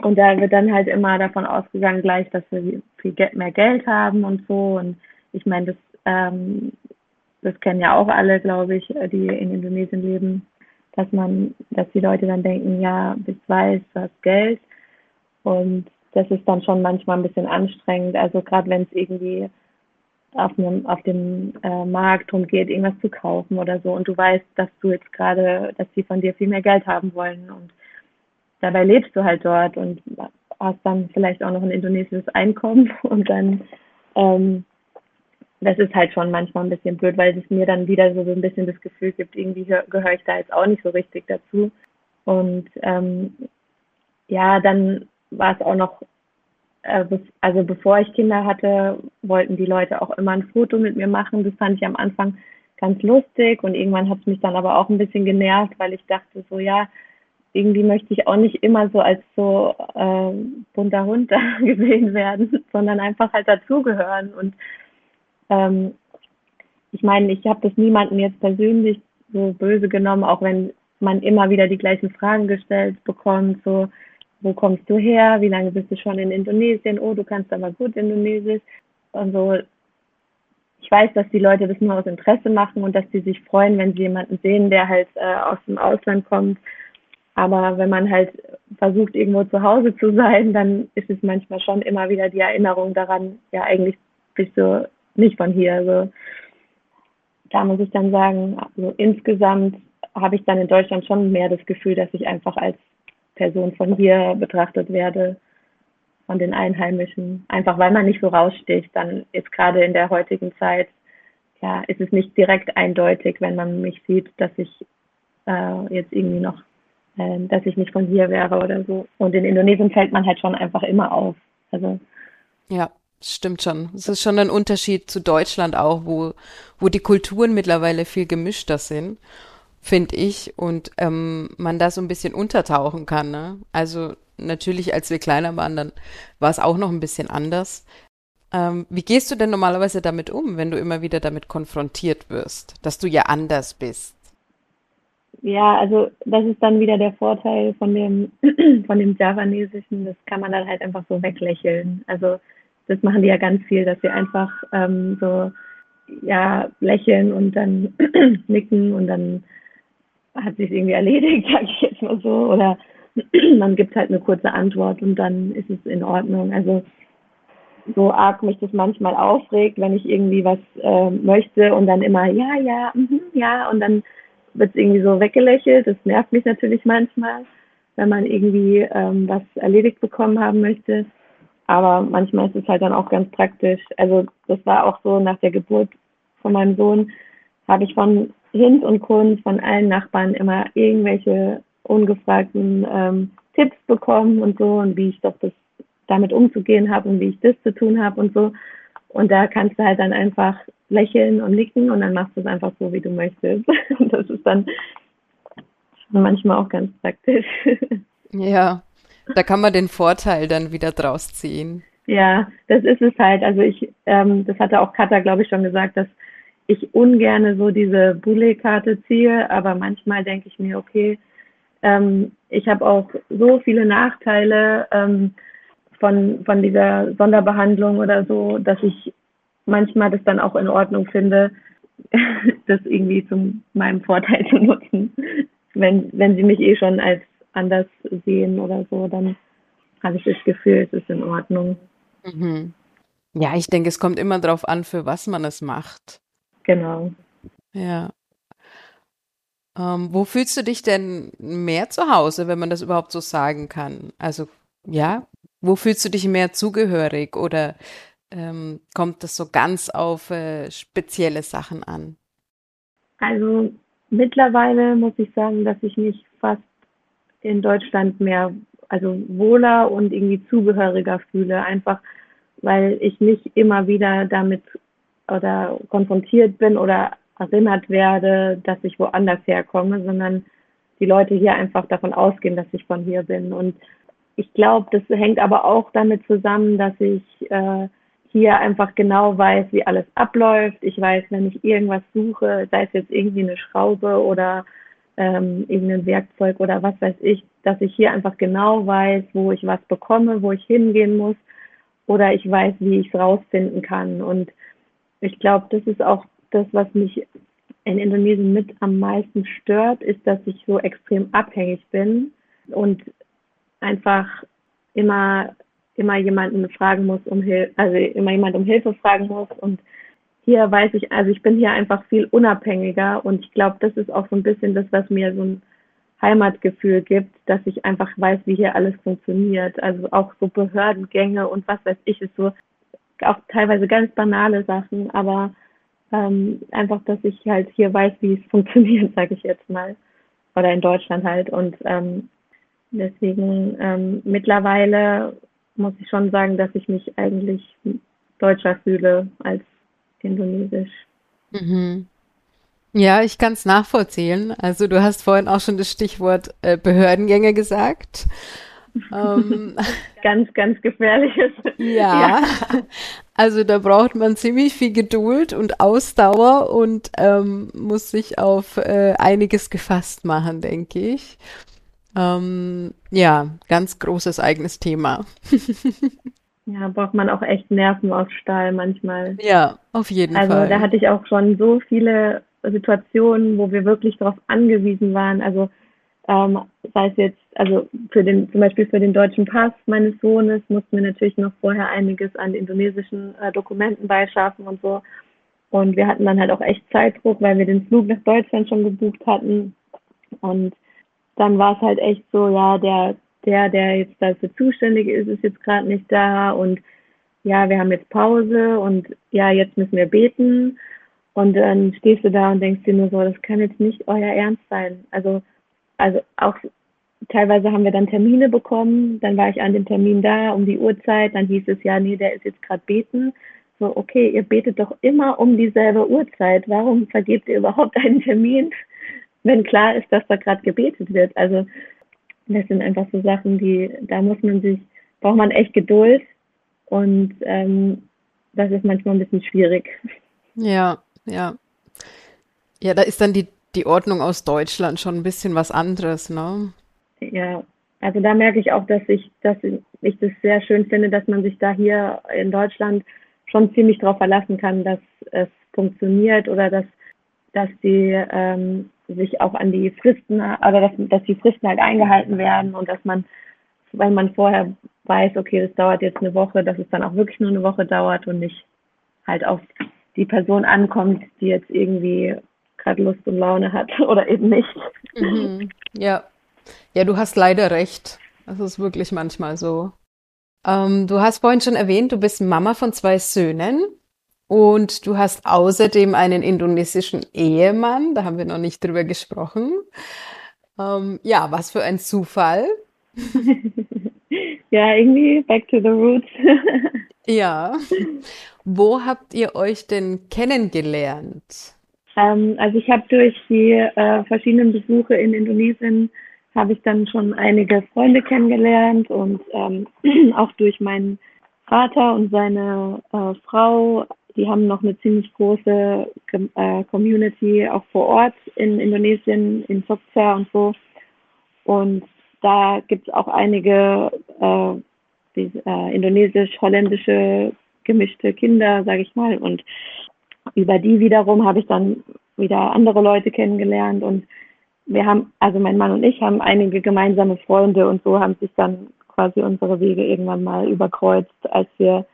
Und da wird dann halt immer davon ausgegangen gleich, dass wir viel mehr Geld haben und so. Und ich meine, das, ähm, das kennen ja auch alle, glaube ich, die in Indonesien leben, dass man, dass die Leute dann denken, ja, bis weiß, du hast Geld. Und das ist dann schon manchmal ein bisschen anstrengend. Also gerade wenn es irgendwie auf, einem, auf dem äh, Markt darum geht, irgendwas zu kaufen oder so und du weißt, dass du jetzt gerade, dass sie von dir viel mehr Geld haben wollen und dabei lebst du halt dort und hast dann vielleicht auch noch ein indonesisches Einkommen und dann ähm, das ist halt schon manchmal ein bisschen blöd, weil es mir dann wieder so ein bisschen das Gefühl gibt, irgendwie gehöre ich da jetzt auch nicht so richtig dazu. Und ähm, ja, dann war es auch noch äh, also bevor ich Kinder hatte, wollten die Leute auch immer ein Foto mit mir machen. Das fand ich am Anfang ganz lustig und irgendwann hat es mich dann aber auch ein bisschen genervt, weil ich dachte so, ja, irgendwie möchte ich auch nicht immer so als so äh, bunter Hund gesehen werden, sondern einfach halt dazugehören. Und ähm, ich meine, ich habe das niemandem jetzt persönlich so böse genommen, auch wenn man immer wieder die gleichen Fragen gestellt bekommt, so wo kommst du her, wie lange bist du schon in Indonesien, oh, du kannst aber gut Indonesisch und so. Ich weiß, dass die Leute das nur aus Interesse machen und dass sie sich freuen, wenn sie jemanden sehen, der halt äh, aus dem Ausland kommt. Aber wenn man halt versucht, irgendwo zu Hause zu sein, dann ist es manchmal schon immer wieder die Erinnerung daran, ja, eigentlich bist du nicht von hier. Also da muss ich dann sagen, also insgesamt habe ich dann in Deutschland schon mehr das Gefühl, dass ich einfach als Person von hier betrachtet werde, von den Einheimischen. Einfach weil man nicht so raussticht, dann ist gerade in der heutigen Zeit, ja, ist es nicht direkt eindeutig, wenn man mich sieht, dass ich äh, jetzt irgendwie noch, äh, dass ich nicht von hier wäre oder so. Und in Indonesien fällt man halt schon einfach immer auf. Also ja, stimmt schon. Es ist schon ein Unterschied zu Deutschland auch, wo, wo die Kulturen mittlerweile viel gemischter sind finde ich, und ähm, man da so ein bisschen untertauchen kann. Ne? Also natürlich, als wir kleiner waren, dann war es auch noch ein bisschen anders. Ähm, wie gehst du denn normalerweise damit um, wenn du immer wieder damit konfrontiert wirst, dass du ja anders bist? Ja, also das ist dann wieder der Vorteil von dem von dem Javanesischen. Das kann man dann halt einfach so weglächeln. Also das machen die ja ganz viel, dass sie einfach ähm, so ja lächeln und dann nicken und dann hat sich irgendwie erledigt, sage ich jetzt mal so. Oder man gibt halt eine kurze Antwort und dann ist es in Ordnung. Also so arg mich das manchmal aufregt, wenn ich irgendwie was äh, möchte und dann immer ja, ja, mh, ja und dann wird es irgendwie so weggelächelt. Das nervt mich natürlich manchmal, wenn man irgendwie ähm, was erledigt bekommen haben möchte. Aber manchmal ist es halt dann auch ganz praktisch. Also das war auch so nach der Geburt von meinem Sohn, habe ich von Hinz und Kunst von allen Nachbarn immer irgendwelche ungefragten ähm, Tipps bekommen und so und wie ich doch das damit umzugehen habe und wie ich das zu tun habe und so. Und da kannst du halt dann einfach lächeln und nicken und dann machst du es einfach so, wie du möchtest. Und das ist dann manchmal auch ganz praktisch. Ja, da kann man den Vorteil dann wieder draus ziehen. Ja, das ist es halt. Also ich, ähm, das hatte auch Katha, glaube ich, schon gesagt, dass ich ungerne so diese Boulet-Karte ziehe, aber manchmal denke ich mir, okay, ähm, ich habe auch so viele Nachteile ähm, von, von dieser Sonderbehandlung oder so, dass ich manchmal das dann auch in Ordnung finde, das irgendwie zu meinem Vorteil zu nutzen. Wenn, wenn sie mich eh schon als anders sehen oder so, dann habe ich das Gefühl, es ist in Ordnung. Mhm. Ja, ich denke, es kommt immer darauf an, für was man es macht. Genau. Ja. Ähm, wo fühlst du dich denn mehr zu Hause, wenn man das überhaupt so sagen kann? Also, ja, wo fühlst du dich mehr zugehörig oder ähm, kommt das so ganz auf äh, spezielle Sachen an? Also, mittlerweile muss ich sagen, dass ich mich fast in Deutschland mehr, also wohler und irgendwie zugehöriger fühle, einfach weil ich nicht immer wieder damit oder konfrontiert bin oder erinnert werde, dass ich woanders herkomme, sondern die Leute hier einfach davon ausgehen, dass ich von hier bin. Und ich glaube, das hängt aber auch damit zusammen, dass ich äh, hier einfach genau weiß, wie alles abläuft. Ich weiß, wenn ich irgendwas suche, sei es jetzt irgendwie eine Schraube oder ähm, irgendein Werkzeug oder was weiß ich, dass ich hier einfach genau weiß, wo ich was bekomme, wo ich hingehen muss oder ich weiß, wie ich es rausfinden kann. Und ich glaube, das ist auch das, was mich in Indonesien mit am meisten stört, ist, dass ich so extrem abhängig bin und einfach immer immer jemanden fragen muss um Hilfe, also immer jemand um Hilfe fragen muss und hier weiß ich, also ich bin hier einfach viel unabhängiger und ich glaube, das ist auch so ein bisschen das, was mir so ein Heimatgefühl gibt, dass ich einfach weiß, wie hier alles funktioniert. Also auch so Behördengänge und was weiß ich, ist so auch teilweise ganz banale Sachen, aber ähm, einfach, dass ich halt hier weiß, wie es funktioniert, sage ich jetzt mal. Oder in Deutschland halt. Und ähm, deswegen ähm, mittlerweile muss ich schon sagen, dass ich mich eigentlich deutscher fühle als indonesisch. Mhm. Ja, ich kann es nachvollziehen. Also du hast vorhin auch schon das Stichwort äh, Behördengänge gesagt. ähm, ganz, ganz gefährliches. Ja, ja, also da braucht man ziemlich viel Geduld und Ausdauer und ähm, muss sich auf äh, einiges gefasst machen, denke ich. Ähm, ja, ganz großes eigenes Thema. ja, braucht man auch echt Nerven aus Stahl manchmal. Ja, auf jeden also, Fall. Also da hatte ich auch schon so viele Situationen, wo wir wirklich darauf angewiesen waren. Also ähm, sei es jetzt, also für den, zum Beispiel für den deutschen Pass meines Sohnes mussten wir natürlich noch vorher einiges an indonesischen äh, Dokumenten beischaffen und so. Und wir hatten dann halt auch echt Zeitdruck, weil wir den Flug nach Deutschland schon gebucht hatten. Und dann war es halt echt so, ja, der, der, der jetzt dafür zuständig ist, ist jetzt gerade nicht da und ja, wir haben jetzt Pause und ja, jetzt müssen wir beten. Und dann stehst du da und denkst dir nur so, das kann jetzt nicht euer Ernst sein. Also, also auch teilweise haben wir dann Termine bekommen, dann war ich an dem Termin da um die Uhrzeit, dann hieß es ja, nee, der ist jetzt gerade beten. So, okay, ihr betet doch immer um dieselbe Uhrzeit. Warum vergebt ihr überhaupt einen Termin? wenn klar ist, dass da gerade gebetet wird. Also das sind einfach so Sachen, die, da muss man sich, braucht man echt Geduld und ähm, das ist manchmal ein bisschen schwierig. Ja, ja. Ja, da ist dann die, die Ordnung aus Deutschland schon ein bisschen was anderes, ne? Ja, also da merke ich auch, dass ich, dass ich das sehr schön finde, dass man sich da hier in Deutschland schon ziemlich darauf verlassen kann, dass es funktioniert oder dass, dass die ähm, sich auch an die Fristen, oder dass, dass die Fristen halt eingehalten werden und dass man, weil man vorher weiß, okay, das dauert jetzt eine Woche, dass es dann auch wirklich nur eine Woche dauert und nicht halt auf die Person ankommt, die jetzt irgendwie gerade Lust und Laune hat oder eben nicht. Mhm. Ja. Ja, du hast leider recht. Das ist wirklich manchmal so. Ähm, du hast vorhin schon erwähnt, du bist Mama von zwei Söhnen. Und du hast außerdem einen indonesischen Ehemann, da haben wir noch nicht drüber gesprochen. Ähm, ja, was für ein Zufall. ja, irgendwie back to the roots. ja. Wo habt ihr euch denn kennengelernt? Ähm, also ich habe durch die äh, verschiedenen Besuche in Indonesien habe ich dann schon einige Freunde kennengelernt und ähm, auch durch meinen Vater und seine äh, Frau, die haben noch eine ziemlich große äh, Community auch vor Ort in Indonesien, in Jogja und so. Und da gibt es auch einige äh, äh, indonesisch-holländische gemischte Kinder, sage ich mal. Und über die wiederum habe ich dann wieder andere Leute kennengelernt und wir haben, also mein Mann und ich haben einige gemeinsame Freunde und so haben sich dann quasi unsere Wege irgendwann mal überkreuzt, als wir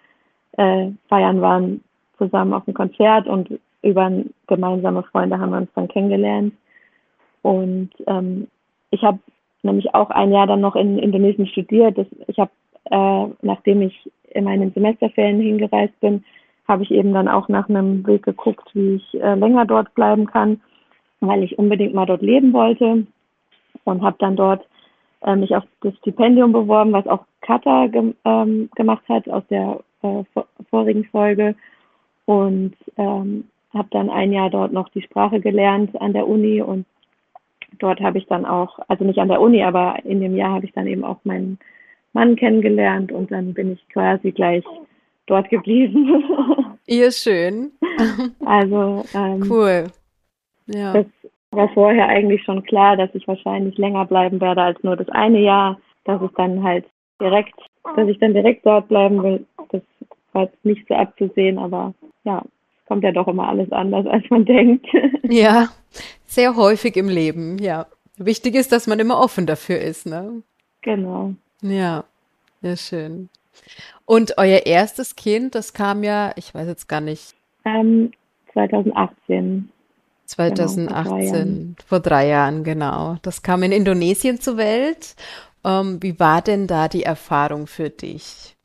äh, feiern waren zusammen auf dem Konzert und über gemeinsame Freunde haben wir uns dann kennengelernt. Und ähm, ich habe nämlich auch ein Jahr dann noch in Indonesien studiert. Das, ich habe, äh, nachdem ich in meinen Semesterferien hingereist bin, habe ich eben dann auch nach einem Weg geguckt, wie ich äh, länger dort bleiben kann, weil ich unbedingt mal dort leben wollte und habe dann dort äh, mich auf das Stipendium beworben, was auch Kata ge ähm, gemacht hat aus der äh, vorigen Folge und ähm, habe dann ein Jahr dort noch die Sprache gelernt an der Uni und dort habe ich dann auch, also nicht an der Uni, aber in dem Jahr habe ich dann eben auch meinen Mann kennengelernt und dann bin ich quasi gleich dort geblieben. Ihr schön. Also ähm, cool. Ja. Das war vorher eigentlich schon klar, dass ich wahrscheinlich länger bleiben werde als nur das eine Jahr, dass ich dann halt direkt, dass ich dann direkt dort bleiben will. Das war jetzt nicht so abzusehen, aber ja, kommt ja doch immer alles anders, als man denkt. Ja, sehr häufig im Leben, ja. Wichtig ist, dass man immer offen dafür ist, ne? Genau. Ja, sehr schön. Und euer erstes Kind, das kam ja, ich weiß jetzt gar nicht. Ähm, 2018. 2018, genau, vor, drei vor drei Jahren, genau. Das kam in Indonesien zur Welt. Ähm, wie war denn da die Erfahrung für dich?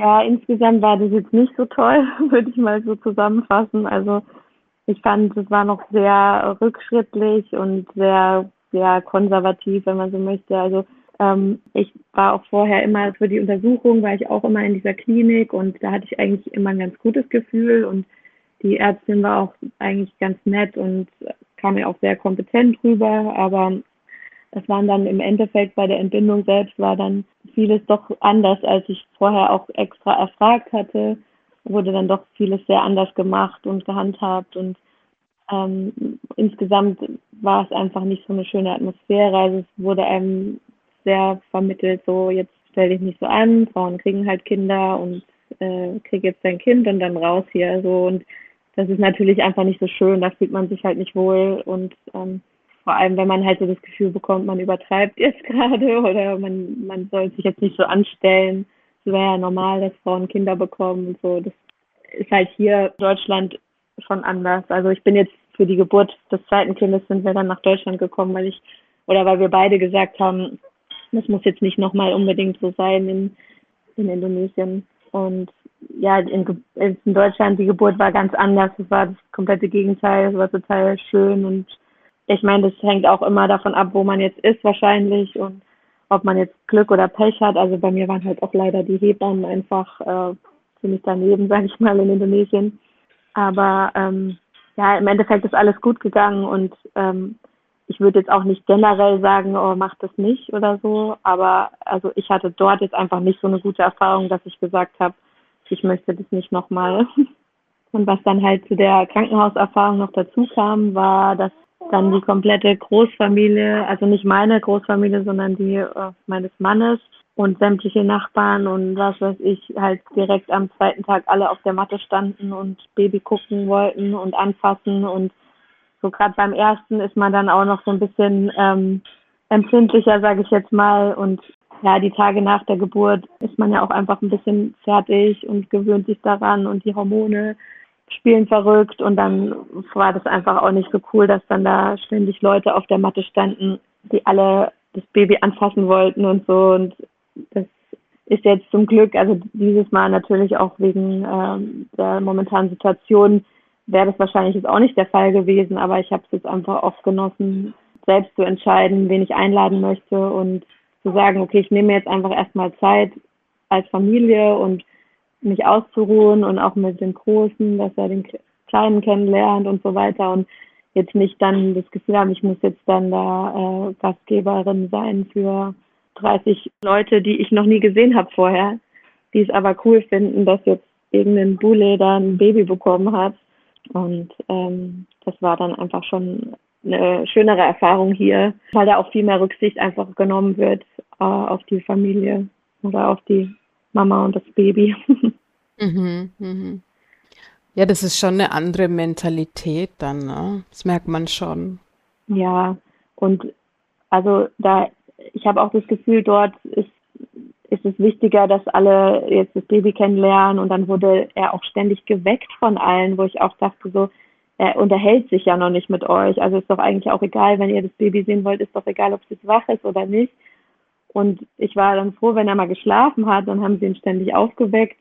Ja, insgesamt war das jetzt nicht so toll, würde ich mal so zusammenfassen. Also ich fand, es war noch sehr rückschrittlich und sehr, sehr konservativ, wenn man so möchte. Also ähm, ich war auch vorher immer für die Untersuchung, war ich auch immer in dieser Klinik und da hatte ich eigentlich immer ein ganz gutes Gefühl und die Ärztin war auch eigentlich ganz nett und kam mir auch sehr kompetent rüber, aber es waren dann im Endeffekt bei der Entbindung selbst war dann vieles doch anders, als ich vorher auch extra erfragt hatte. Wurde dann doch vieles sehr anders gemacht und gehandhabt und ähm, insgesamt war es einfach nicht so eine schöne Atmosphäre. Also es wurde einem sehr vermittelt, so jetzt stell dich nicht so an, Frauen kriegen halt Kinder und äh, krieg jetzt dein Kind und dann raus hier so und das ist natürlich einfach nicht so schön, da fühlt man sich halt nicht wohl und ähm, vor allem, wenn man halt so das Gefühl bekommt, man übertreibt jetzt gerade oder man, man soll sich jetzt nicht so anstellen. Es wäre ja normal, dass Frauen Kinder bekommen und so. Das ist halt hier in Deutschland schon anders. Also ich bin jetzt für die Geburt des zweiten Kindes sind wir dann nach Deutschland gekommen, weil ich oder weil wir beide gesagt haben, das muss jetzt nicht nochmal unbedingt so sein in, in Indonesien. Und ja, in, in Deutschland, die Geburt war ganz anders. Es war das komplette Gegenteil. Es war total schön. Und ich meine, das hängt auch immer davon ab, wo man jetzt ist wahrscheinlich und ob man jetzt Glück oder Pech hat. Also bei mir waren halt auch leider die Hebammen einfach äh, ziemlich daneben, sage ich mal, in Indonesien. Aber ähm, ja, im Endeffekt ist alles gut gegangen und ähm, ich würde jetzt auch nicht generell sagen, oh, mach das nicht oder so, aber also ich hatte dort jetzt einfach nicht so eine gute Erfahrung, dass ich gesagt habe, ich möchte das nicht nochmal. Und was dann halt zu der Krankenhauserfahrung noch dazu kam, war, dass dann die komplette Großfamilie, also nicht meine Großfamilie, sondern die äh, meines Mannes und sämtliche Nachbarn und was weiß ich, halt direkt am zweiten Tag alle auf der Matte standen und Baby gucken wollten und anfassen und so gerade beim ersten ist man dann auch noch so ein bisschen ähm, empfindlicher, sage ich jetzt mal. Und ja, die Tage nach der Geburt ist man ja auch einfach ein bisschen fertig und gewöhnt sich daran und die Hormone spielen verrückt und dann war das einfach auch nicht so cool, dass dann da ständig Leute auf der Matte standen, die alle das Baby anfassen wollten und so. Und das ist jetzt zum Glück, also dieses Mal natürlich auch wegen ähm, der momentanen Situation, wäre das wahrscheinlich jetzt auch nicht der Fall gewesen, aber ich habe es jetzt einfach oft genossen, selbst zu entscheiden, wen ich einladen möchte und zu sagen, okay, ich nehme jetzt einfach erstmal Zeit als Familie und mich auszuruhen und auch mit den Großen, dass er den Kleinen kennenlernt und so weiter und jetzt nicht dann das Gefühl haben, ich muss jetzt dann da äh, Gastgeberin sein für 30 Leute, die ich noch nie gesehen habe vorher, die es aber cool finden, dass jetzt irgendein Bule da ein Baby bekommen hat. Und ähm, das war dann einfach schon eine schönere Erfahrung hier, weil da auch viel mehr Rücksicht einfach genommen wird äh, auf die Familie oder auf die Mama und das Baby. Mhm, mhm. Ja, das ist schon eine andere Mentalität dann, ne? Das merkt man schon. Ja, und also da, ich habe auch das Gefühl, dort ist, ist es wichtiger, dass alle jetzt das Baby kennenlernen und dann wurde er auch ständig geweckt von allen, wo ich auch dachte so, er unterhält sich ja noch nicht mit euch. Also ist doch eigentlich auch egal, wenn ihr das Baby sehen wollt, ist doch egal, ob es jetzt wach ist oder nicht. Und ich war dann froh, wenn er mal geschlafen hat, dann haben sie ihn ständig aufgeweckt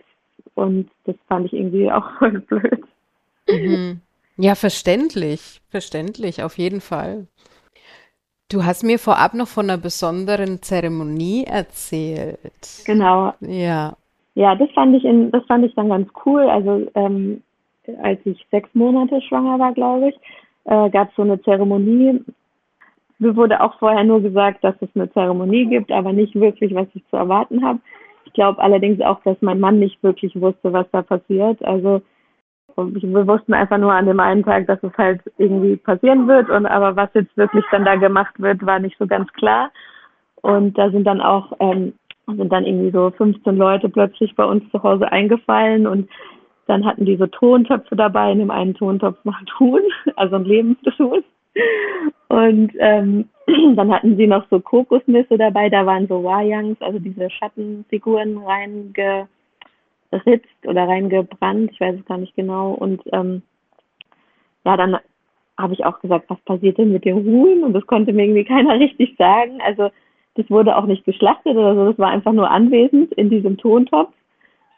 und das fand ich irgendwie auch voll blöd. Mhm. Ja, verständlich, verständlich, auf jeden Fall. Du hast mir vorab noch von einer besonderen Zeremonie erzählt. Genau. Ja. Ja, das fand ich in, das fand ich dann ganz cool. Also ähm, als ich sechs Monate schwanger war, glaube ich, äh, gab es so eine Zeremonie. Mir wurde auch vorher nur gesagt, dass es eine Zeremonie gibt, aber nicht wirklich, was ich zu erwarten habe. Ich glaube allerdings auch, dass mein Mann nicht wirklich wusste, was da passiert. Also wir wussten einfach nur an dem einen Tag, dass es halt irgendwie passieren wird und aber was jetzt wirklich dann da gemacht wird, war nicht so ganz klar. Und da sind dann auch ähm, sind dann irgendwie so 15 Leute plötzlich bei uns zu Hause eingefallen und dann hatten die so Tontöpfe dabei. In dem einen Tontopf war Huhn, also ein lebendes Huhn. Und ähm, dann hatten sie noch so Kokosnüsse dabei, da waren so Wayangs, also diese Schattenfiguren reingeritzt oder reingebrannt, ich weiß es gar nicht genau. Und ähm, ja, dann habe ich auch gesagt, was passiert denn mit dem Huhn? Und das konnte mir irgendwie keiner richtig sagen. Also das wurde auch nicht geschlachtet oder so, das war einfach nur anwesend in diesem Tontopf.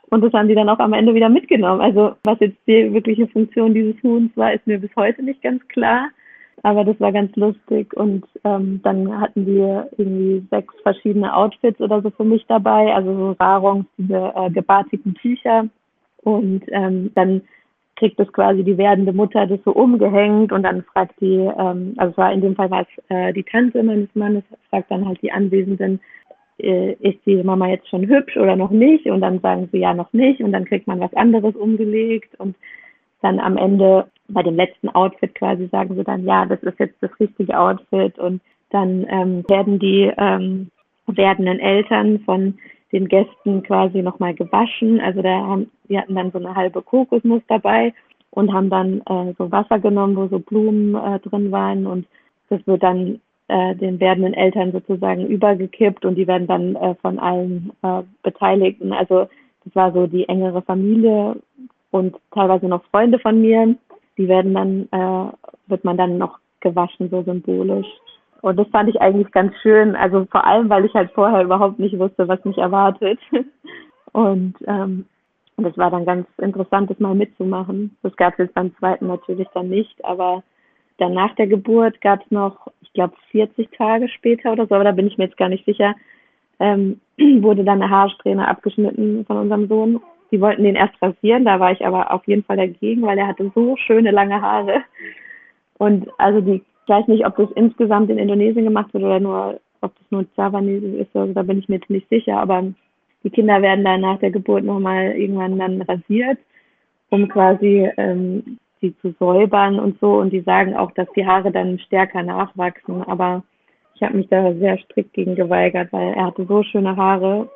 Und das haben die dann auch am Ende wieder mitgenommen. Also was jetzt die wirkliche Funktion dieses Huhns war, ist mir bis heute nicht ganz klar. Aber das war ganz lustig und ähm, dann hatten wir irgendwie sechs verschiedene Outfits oder so für mich dabei, also so Sarons, diese äh, gebartigen Tücher und ähm, dann kriegt es quasi die werdende Mutter das so umgehängt und dann fragt die, ähm, also war in dem Fall war es äh, die Tante meines Mannes, fragt dann halt die Anwesenden, äh, ist die Mama jetzt schon hübsch oder noch nicht? Und dann sagen sie ja noch nicht und dann kriegt man was anderes umgelegt und dann am Ende bei dem letzten Outfit quasi sagen sie dann, ja, das ist jetzt das richtige Outfit. Und dann ähm, werden die ähm, werdenden Eltern von den Gästen quasi nochmal gewaschen. Also da haben, wir hatten dann so eine halbe Kokosnuss dabei und haben dann äh, so Wasser genommen, wo so Blumen äh, drin waren. Und das wird dann äh, den werdenden Eltern sozusagen übergekippt und die werden dann äh, von allen äh, Beteiligten, also das war so die engere Familie und teilweise noch Freunde von mir, die werden dann, äh, wird man dann noch gewaschen, so symbolisch. Und das fand ich eigentlich ganz schön, also vor allem, weil ich halt vorher überhaupt nicht wusste, was mich erwartet. Und ähm, das war dann ganz interessant, das mal mitzumachen. Das gab es jetzt beim zweiten natürlich dann nicht, aber dann nach der Geburt gab es noch, ich glaube, 40 Tage später oder so, aber da bin ich mir jetzt gar nicht sicher, ähm, wurde dann eine Haarsträhne abgeschnitten von unserem Sohn die wollten den erst rasieren, da war ich aber auf jeden Fall dagegen, weil er hatte so schöne lange Haare. Und also die, ich weiß nicht, ob das insgesamt in Indonesien gemacht wird oder nur, ob das nur Javanese ist, also da bin ich mir nicht sicher, aber die Kinder werden dann nach der Geburt nochmal irgendwann dann rasiert, um quasi ähm, sie zu säubern und so. Und die sagen auch, dass die Haare dann stärker nachwachsen. Aber ich habe mich da sehr strikt gegen geweigert, weil er hatte so schöne Haare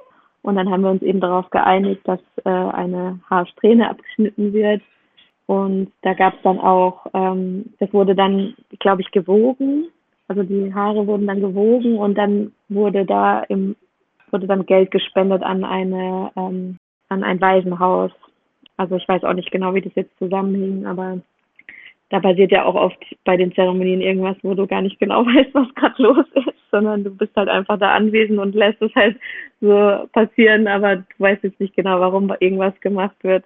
und dann haben wir uns eben darauf geeinigt, dass äh, eine Haarsträhne abgeschnitten wird. Und da gab es dann auch, ähm, das wurde dann, glaube ich, gewogen. Also die Haare wurden dann gewogen und dann wurde da im, wurde dann Geld gespendet an eine, ähm, an ein Waisenhaus. Also ich weiß auch nicht genau, wie das jetzt zusammenhing, aber da passiert ja auch oft bei den Zeremonien irgendwas, wo du gar nicht genau weißt, was gerade los ist, sondern du bist halt einfach da anwesend und lässt es halt so passieren, aber du weißt jetzt nicht genau, warum irgendwas gemacht wird.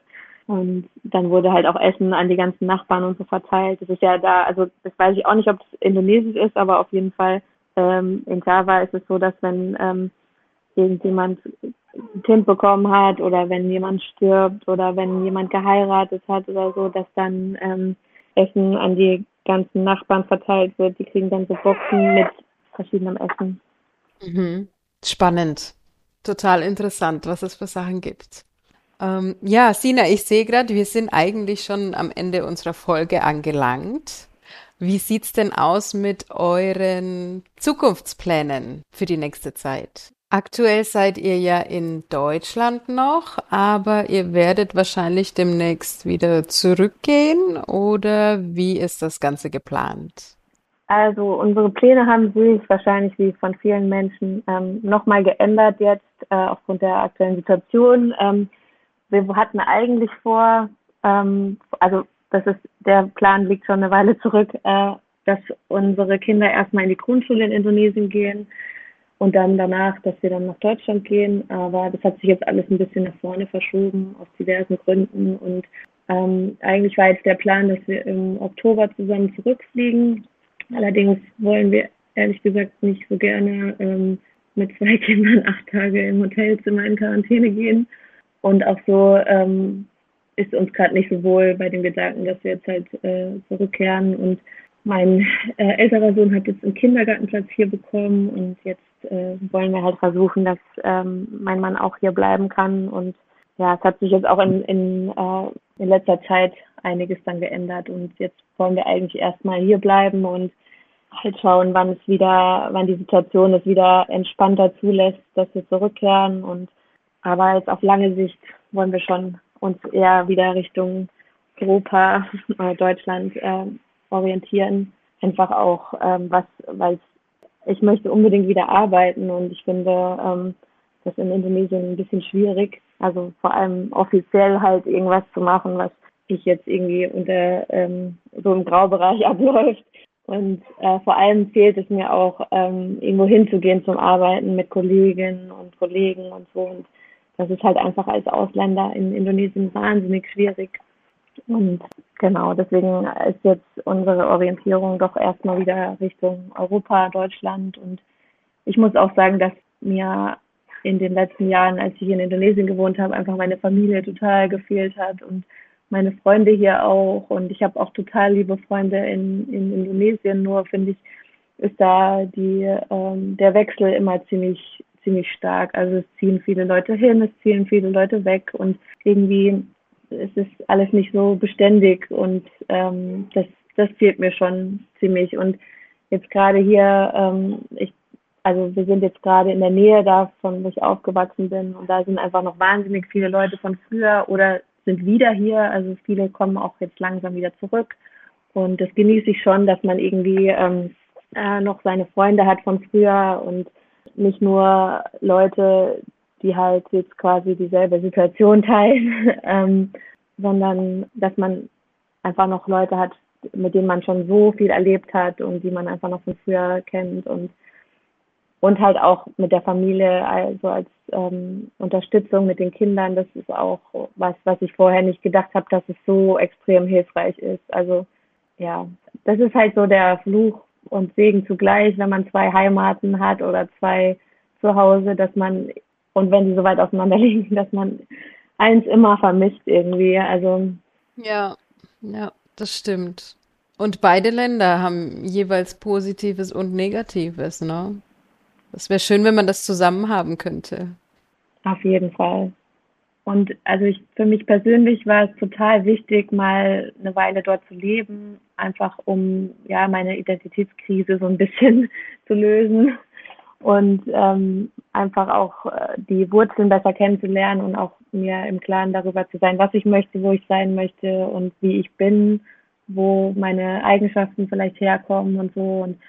Und dann wurde halt auch Essen an die ganzen Nachbarn und so verteilt. Das ist ja da, also das weiß ich auch nicht, ob es indonesisch ist, aber auf jeden Fall ähm, in Java ist es so, dass wenn ähm, irgendjemand ein Kind bekommen hat oder wenn jemand stirbt oder wenn jemand geheiratet hat oder so, dass dann ähm, Essen an die ganzen Nachbarn verteilt wird. Die kriegen dann so Boxen mit verschiedenem Essen. Mhm. Spannend. Total interessant, was es für Sachen gibt. Ähm, ja, Sina, ich sehe gerade, wir sind eigentlich schon am Ende unserer Folge angelangt. Wie sieht's denn aus mit euren Zukunftsplänen für die nächste Zeit? Aktuell seid ihr ja in Deutschland noch, aber ihr werdet wahrscheinlich demnächst wieder zurückgehen oder wie ist das Ganze geplant? Also unsere Pläne haben sich wahrscheinlich wie von vielen Menschen ähm, nochmal geändert jetzt äh, aufgrund der aktuellen Situation. Ähm, wir hatten eigentlich vor, ähm, also das ist der Plan liegt schon eine Weile zurück, äh, dass unsere Kinder erstmal in die Grundschule in Indonesien gehen und dann danach, dass wir dann nach Deutschland gehen. Aber das hat sich jetzt alles ein bisschen nach vorne verschoben aus diversen Gründen. Und ähm, eigentlich war jetzt der Plan, dass wir im Oktober zusammen zurückfliegen. Allerdings wollen wir ehrlich gesagt nicht so gerne ähm, mit zwei Kindern acht Tage im Hotelzimmer in Quarantäne gehen. Und auch so ähm, ist uns gerade nicht so wohl bei dem Gedanken, dass wir jetzt halt äh, zurückkehren. Und mein äh, älterer Sohn hat jetzt einen Kindergartenplatz hier bekommen und jetzt äh, wollen wir halt versuchen, dass ähm, mein Mann auch hier bleiben kann. Und ja, es hat sich jetzt auch in, in, äh, in letzter Zeit einiges dann geändert. Und jetzt wollen wir eigentlich erstmal hier bleiben und halt schauen, wann es wieder, wann die Situation es wieder entspannter zulässt, dass wir zurückkehren. Und aber jetzt auf lange Sicht wollen wir schon uns eher wieder Richtung Europa, äh, Deutschland äh, orientieren. Einfach auch, ähm, was, weil ich möchte unbedingt wieder arbeiten und ich finde ähm, das in Indonesien ein bisschen schwierig. Also vor allem offiziell halt irgendwas zu machen, was ich jetzt irgendwie unter ähm, so im Graubereich abläuft. Und äh, vor allem fehlt es mir auch, ähm, irgendwo hinzugehen zum Arbeiten mit Kolleginnen und Kollegen und so. Und das ist halt einfach als Ausländer in Indonesien wahnsinnig schwierig. Und genau, deswegen ist jetzt unsere Orientierung doch erstmal wieder Richtung Europa, Deutschland. Und ich muss auch sagen, dass mir in den letzten Jahren, als ich in Indonesien gewohnt habe, einfach meine Familie total gefehlt hat und meine Freunde hier auch. Und ich habe auch total liebe Freunde in, in Indonesien. Nur finde ich, ist da die, ähm, der Wechsel immer ziemlich, ziemlich stark. Also es ziehen viele Leute hin, es ziehen viele Leute weg und irgendwie es ist alles nicht so beständig und ähm, das, das fehlt mir schon ziemlich. Und jetzt gerade hier, ähm, ich, also wir sind jetzt gerade in der Nähe davon, wo ich aufgewachsen bin und da sind einfach noch wahnsinnig viele Leute von früher oder sind wieder hier. Also viele kommen auch jetzt langsam wieder zurück. Und das genieße ich schon, dass man irgendwie ähm, äh, noch seine Freunde hat von früher und nicht nur Leute, die halt jetzt quasi dieselbe Situation teilen, ähm, sondern dass man einfach noch Leute hat, mit denen man schon so viel erlebt hat und die man einfach noch von früher kennt und und halt auch mit der Familie, also als ähm, Unterstützung mit den Kindern, das ist auch was, was ich vorher nicht gedacht habe, dass es so extrem hilfreich ist. Also ja, das ist halt so der Fluch und Segen zugleich, wenn man zwei Heimaten hat oder zwei zu Hause, dass man und wenn die so weit auseinander liegen, dass man eins immer vermisst irgendwie. Also ja, ja, das stimmt. Und beide Länder haben jeweils Positives und Negatives, ne? Das wäre schön, wenn man das zusammen haben könnte. Auf jeden Fall. Und also ich, für mich persönlich war es total wichtig, mal eine Weile dort zu leben, einfach um ja meine Identitätskrise so ein bisschen zu lösen und ähm, einfach auch äh, die Wurzeln besser kennenzulernen und auch mir im Klaren darüber zu sein, was ich möchte, wo ich sein möchte und wie ich bin, wo meine Eigenschaften vielleicht herkommen und so. Und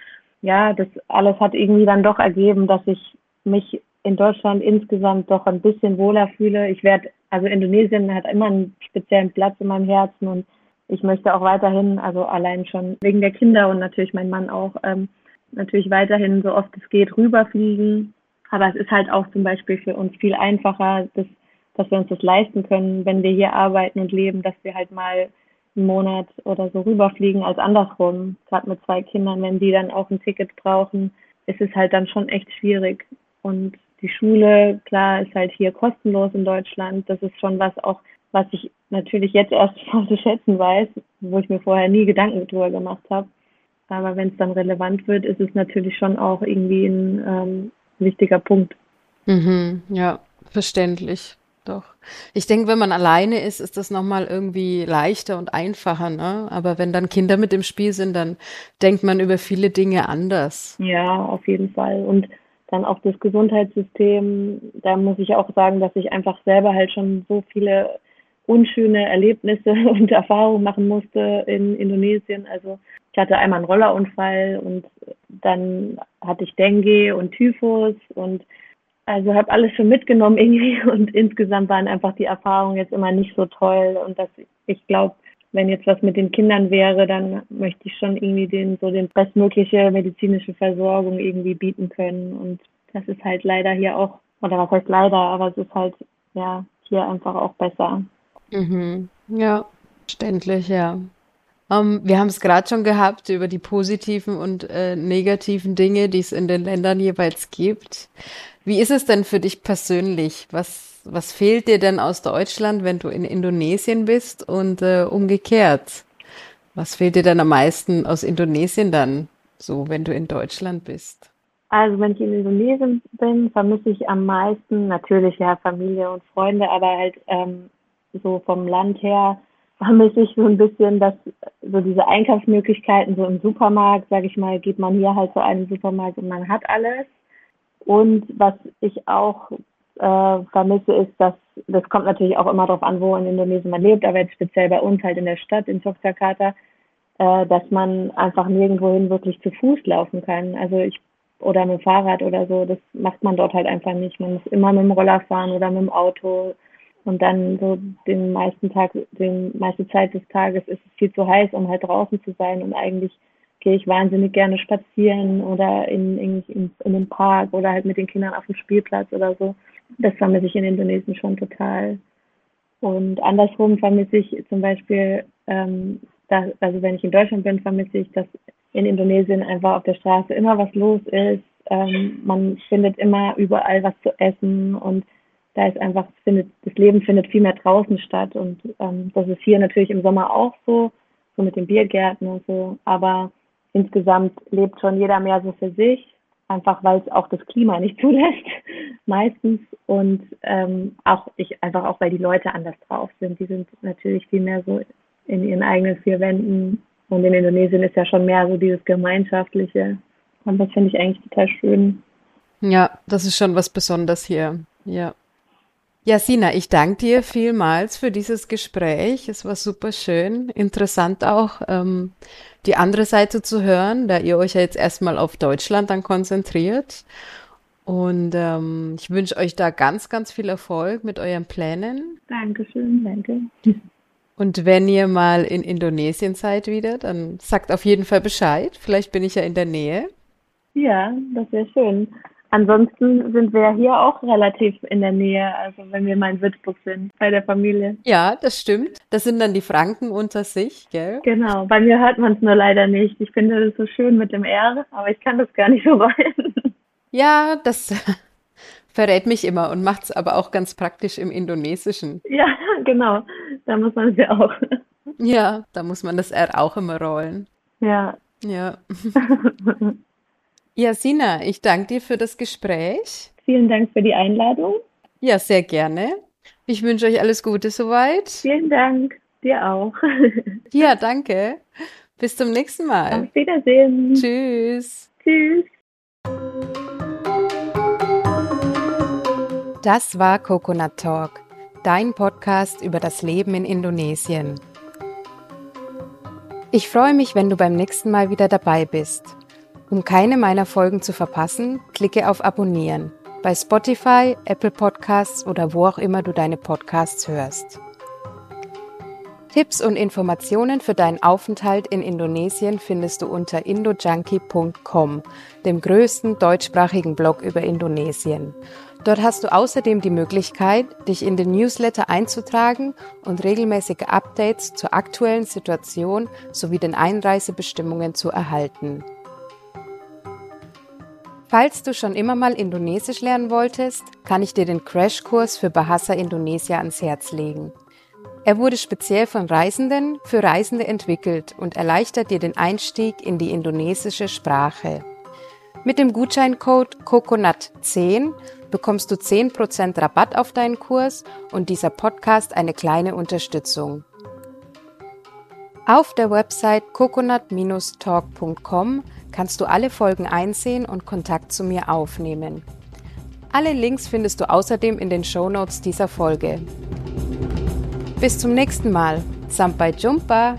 ja, das alles hat irgendwie dann doch ergeben, dass ich mich in Deutschland insgesamt doch ein bisschen wohler fühle. Ich werde, also Indonesien hat immer einen speziellen Platz in meinem Herzen und ich möchte auch weiterhin, also allein schon wegen der Kinder und natürlich mein Mann auch, ähm, natürlich weiterhin so oft es geht rüberfliegen. Aber es ist halt auch zum Beispiel für uns viel einfacher, dass, dass wir uns das leisten können, wenn wir hier arbeiten und leben, dass wir halt mal einen Monat oder so rüberfliegen als andersrum. Gerade mit zwei Kindern, wenn die dann auch ein Ticket brauchen, ist es halt dann schon echt schwierig. Und die Schule, klar, ist halt hier kostenlos in Deutschland. Das ist schon was auch, was ich natürlich jetzt erst zu schätzen weiß, wo ich mir vorher nie Gedanken drüber gemacht habe. Aber wenn es dann relevant wird, ist es natürlich schon auch irgendwie ein ähm, wichtiger Punkt. Mhm, ja, verständlich. Doch. Ich denke, wenn man alleine ist, ist das nochmal irgendwie leichter und einfacher, ne? Aber wenn dann Kinder mit im Spiel sind, dann denkt man über viele Dinge anders. Ja, auf jeden Fall. Und dann auch das Gesundheitssystem, da muss ich auch sagen, dass ich einfach selber halt schon so viele unschöne Erlebnisse und Erfahrungen machen musste in Indonesien. Also ich hatte einmal einen Rollerunfall und dann hatte ich Dengue und Typhus und also habe alles schon mitgenommen irgendwie und insgesamt waren einfach die Erfahrungen jetzt immer nicht so toll und dass ich glaube, wenn jetzt was mit den Kindern wäre, dann möchte ich schon irgendwie den so den bestmögliche medizinische Versorgung irgendwie bieten können und das ist halt leider hier auch oder was heißt leider, aber es ist halt ja hier einfach auch besser. Mhm. Ja, verständlich, ja. Um, wir haben es gerade schon gehabt über die positiven und äh, negativen Dinge, die es in den Ländern jeweils gibt. Wie ist es denn für dich persönlich? Was, was fehlt dir denn aus Deutschland, wenn du in Indonesien bist und äh, umgekehrt? Was fehlt dir dann am meisten aus Indonesien dann, so wenn du in Deutschland bist? Also wenn ich in Indonesien bin, vermisse ich am meisten natürlich ja Familie und Freunde, aber halt ähm, so vom Land her vermisse ich so ein bisschen, dass so diese Einkaufsmöglichkeiten so im Supermarkt, sage ich mal, geht man hier halt zu einem Supermarkt und man hat alles. Und was ich auch äh, vermisse, ist, dass das kommt natürlich auch immer darauf an, wo in Indonesien man lebt, aber jetzt speziell bei uns halt in der Stadt, in Yogyakarta, äh, dass man einfach nirgendwohin wirklich zu Fuß laufen kann. Also ich oder mit dem Fahrrad oder so, das macht man dort halt einfach nicht. Man muss immer mit dem Roller fahren oder mit dem Auto. Und dann so den meisten Tag, den meiste Zeit des Tages ist es viel zu heiß, um halt draußen zu sein. Und eigentlich gehe ich wahnsinnig gerne spazieren oder in, in, in, in den Park oder halt mit den Kindern auf dem Spielplatz oder so. Das vermisse ich in Indonesien schon total. Und andersrum vermisse ich zum Beispiel, ähm, dass, also wenn ich in Deutschland bin, vermisse ich, dass in Indonesien einfach auf der Straße immer was los ist. Ähm, man findet immer überall was zu essen und da ist einfach, findet, das Leben findet viel mehr draußen statt und ähm, das ist hier natürlich im Sommer auch so, so mit den Biergärten und so, aber insgesamt lebt schon jeder mehr so für sich, einfach weil es auch das Klima nicht zulässt, meistens. Und ähm, auch ich einfach auch, weil die Leute anders drauf sind. Die sind natürlich viel mehr so in ihren eigenen vier Wänden. Und in Indonesien ist ja schon mehr so dieses Gemeinschaftliche. Und das finde ich eigentlich total schön. Ja, das ist schon was Besonderes hier. Ja. Ja, Sina, ich danke dir vielmals für dieses Gespräch. Es war super schön, interessant auch, ähm, die andere Seite zu hören, da ihr euch ja jetzt erstmal auf Deutschland dann konzentriert. Und ähm, ich wünsche euch da ganz, ganz viel Erfolg mit euren Plänen. Dankeschön, danke. Und wenn ihr mal in Indonesien seid wieder, dann sagt auf jeden Fall Bescheid. Vielleicht bin ich ja in der Nähe. Ja, das wäre schön. Ansonsten sind wir hier auch relativ in der Nähe, also wenn wir mal in Würzburg sind, bei der Familie. Ja, das stimmt. Das sind dann die Franken unter sich, gell? Genau, bei mir hört man es nur leider nicht. Ich finde das so schön mit dem R, aber ich kann das gar nicht so weit. Ja, das verrät mich immer und macht es aber auch ganz praktisch im Indonesischen. Ja, genau. Da muss man es ja auch. Ja, da muss man das R auch immer rollen. Ja. Ja. Ja, Sina, ich danke dir für das Gespräch. Vielen Dank für die Einladung. Ja, sehr gerne. Ich wünsche euch alles Gute soweit. Vielen Dank. Dir auch. Ja, danke. Bis zum nächsten Mal. Auf Wiedersehen. Tschüss. Tschüss. Das war Coconut Talk, dein Podcast über das Leben in Indonesien. Ich freue mich, wenn du beim nächsten Mal wieder dabei bist. Um keine meiner Folgen zu verpassen, klicke auf Abonnieren bei Spotify, Apple Podcasts oder wo auch immer du deine Podcasts hörst. Tipps und Informationen für deinen Aufenthalt in Indonesien findest du unter indojunkie.com, dem größten deutschsprachigen Blog über Indonesien. Dort hast du außerdem die Möglichkeit, dich in den Newsletter einzutragen und regelmäßige Updates zur aktuellen Situation sowie den Einreisebestimmungen zu erhalten. Falls du schon immer mal Indonesisch lernen wolltest, kann ich dir den Crashkurs für Bahasa Indonesia ans Herz legen. Er wurde speziell von Reisenden für Reisende entwickelt und erleichtert dir den Einstieg in die indonesische Sprache. Mit dem Gutscheincode COCONUT10 bekommst du 10% Rabatt auf deinen Kurs und dieser Podcast eine kleine Unterstützung. Auf der Website coconut-talk.com kannst du alle Folgen einsehen und Kontakt zu mir aufnehmen. Alle Links findest du außerdem in den Show Notes dieser Folge. Bis zum nächsten Mal. Sampai Jumpa!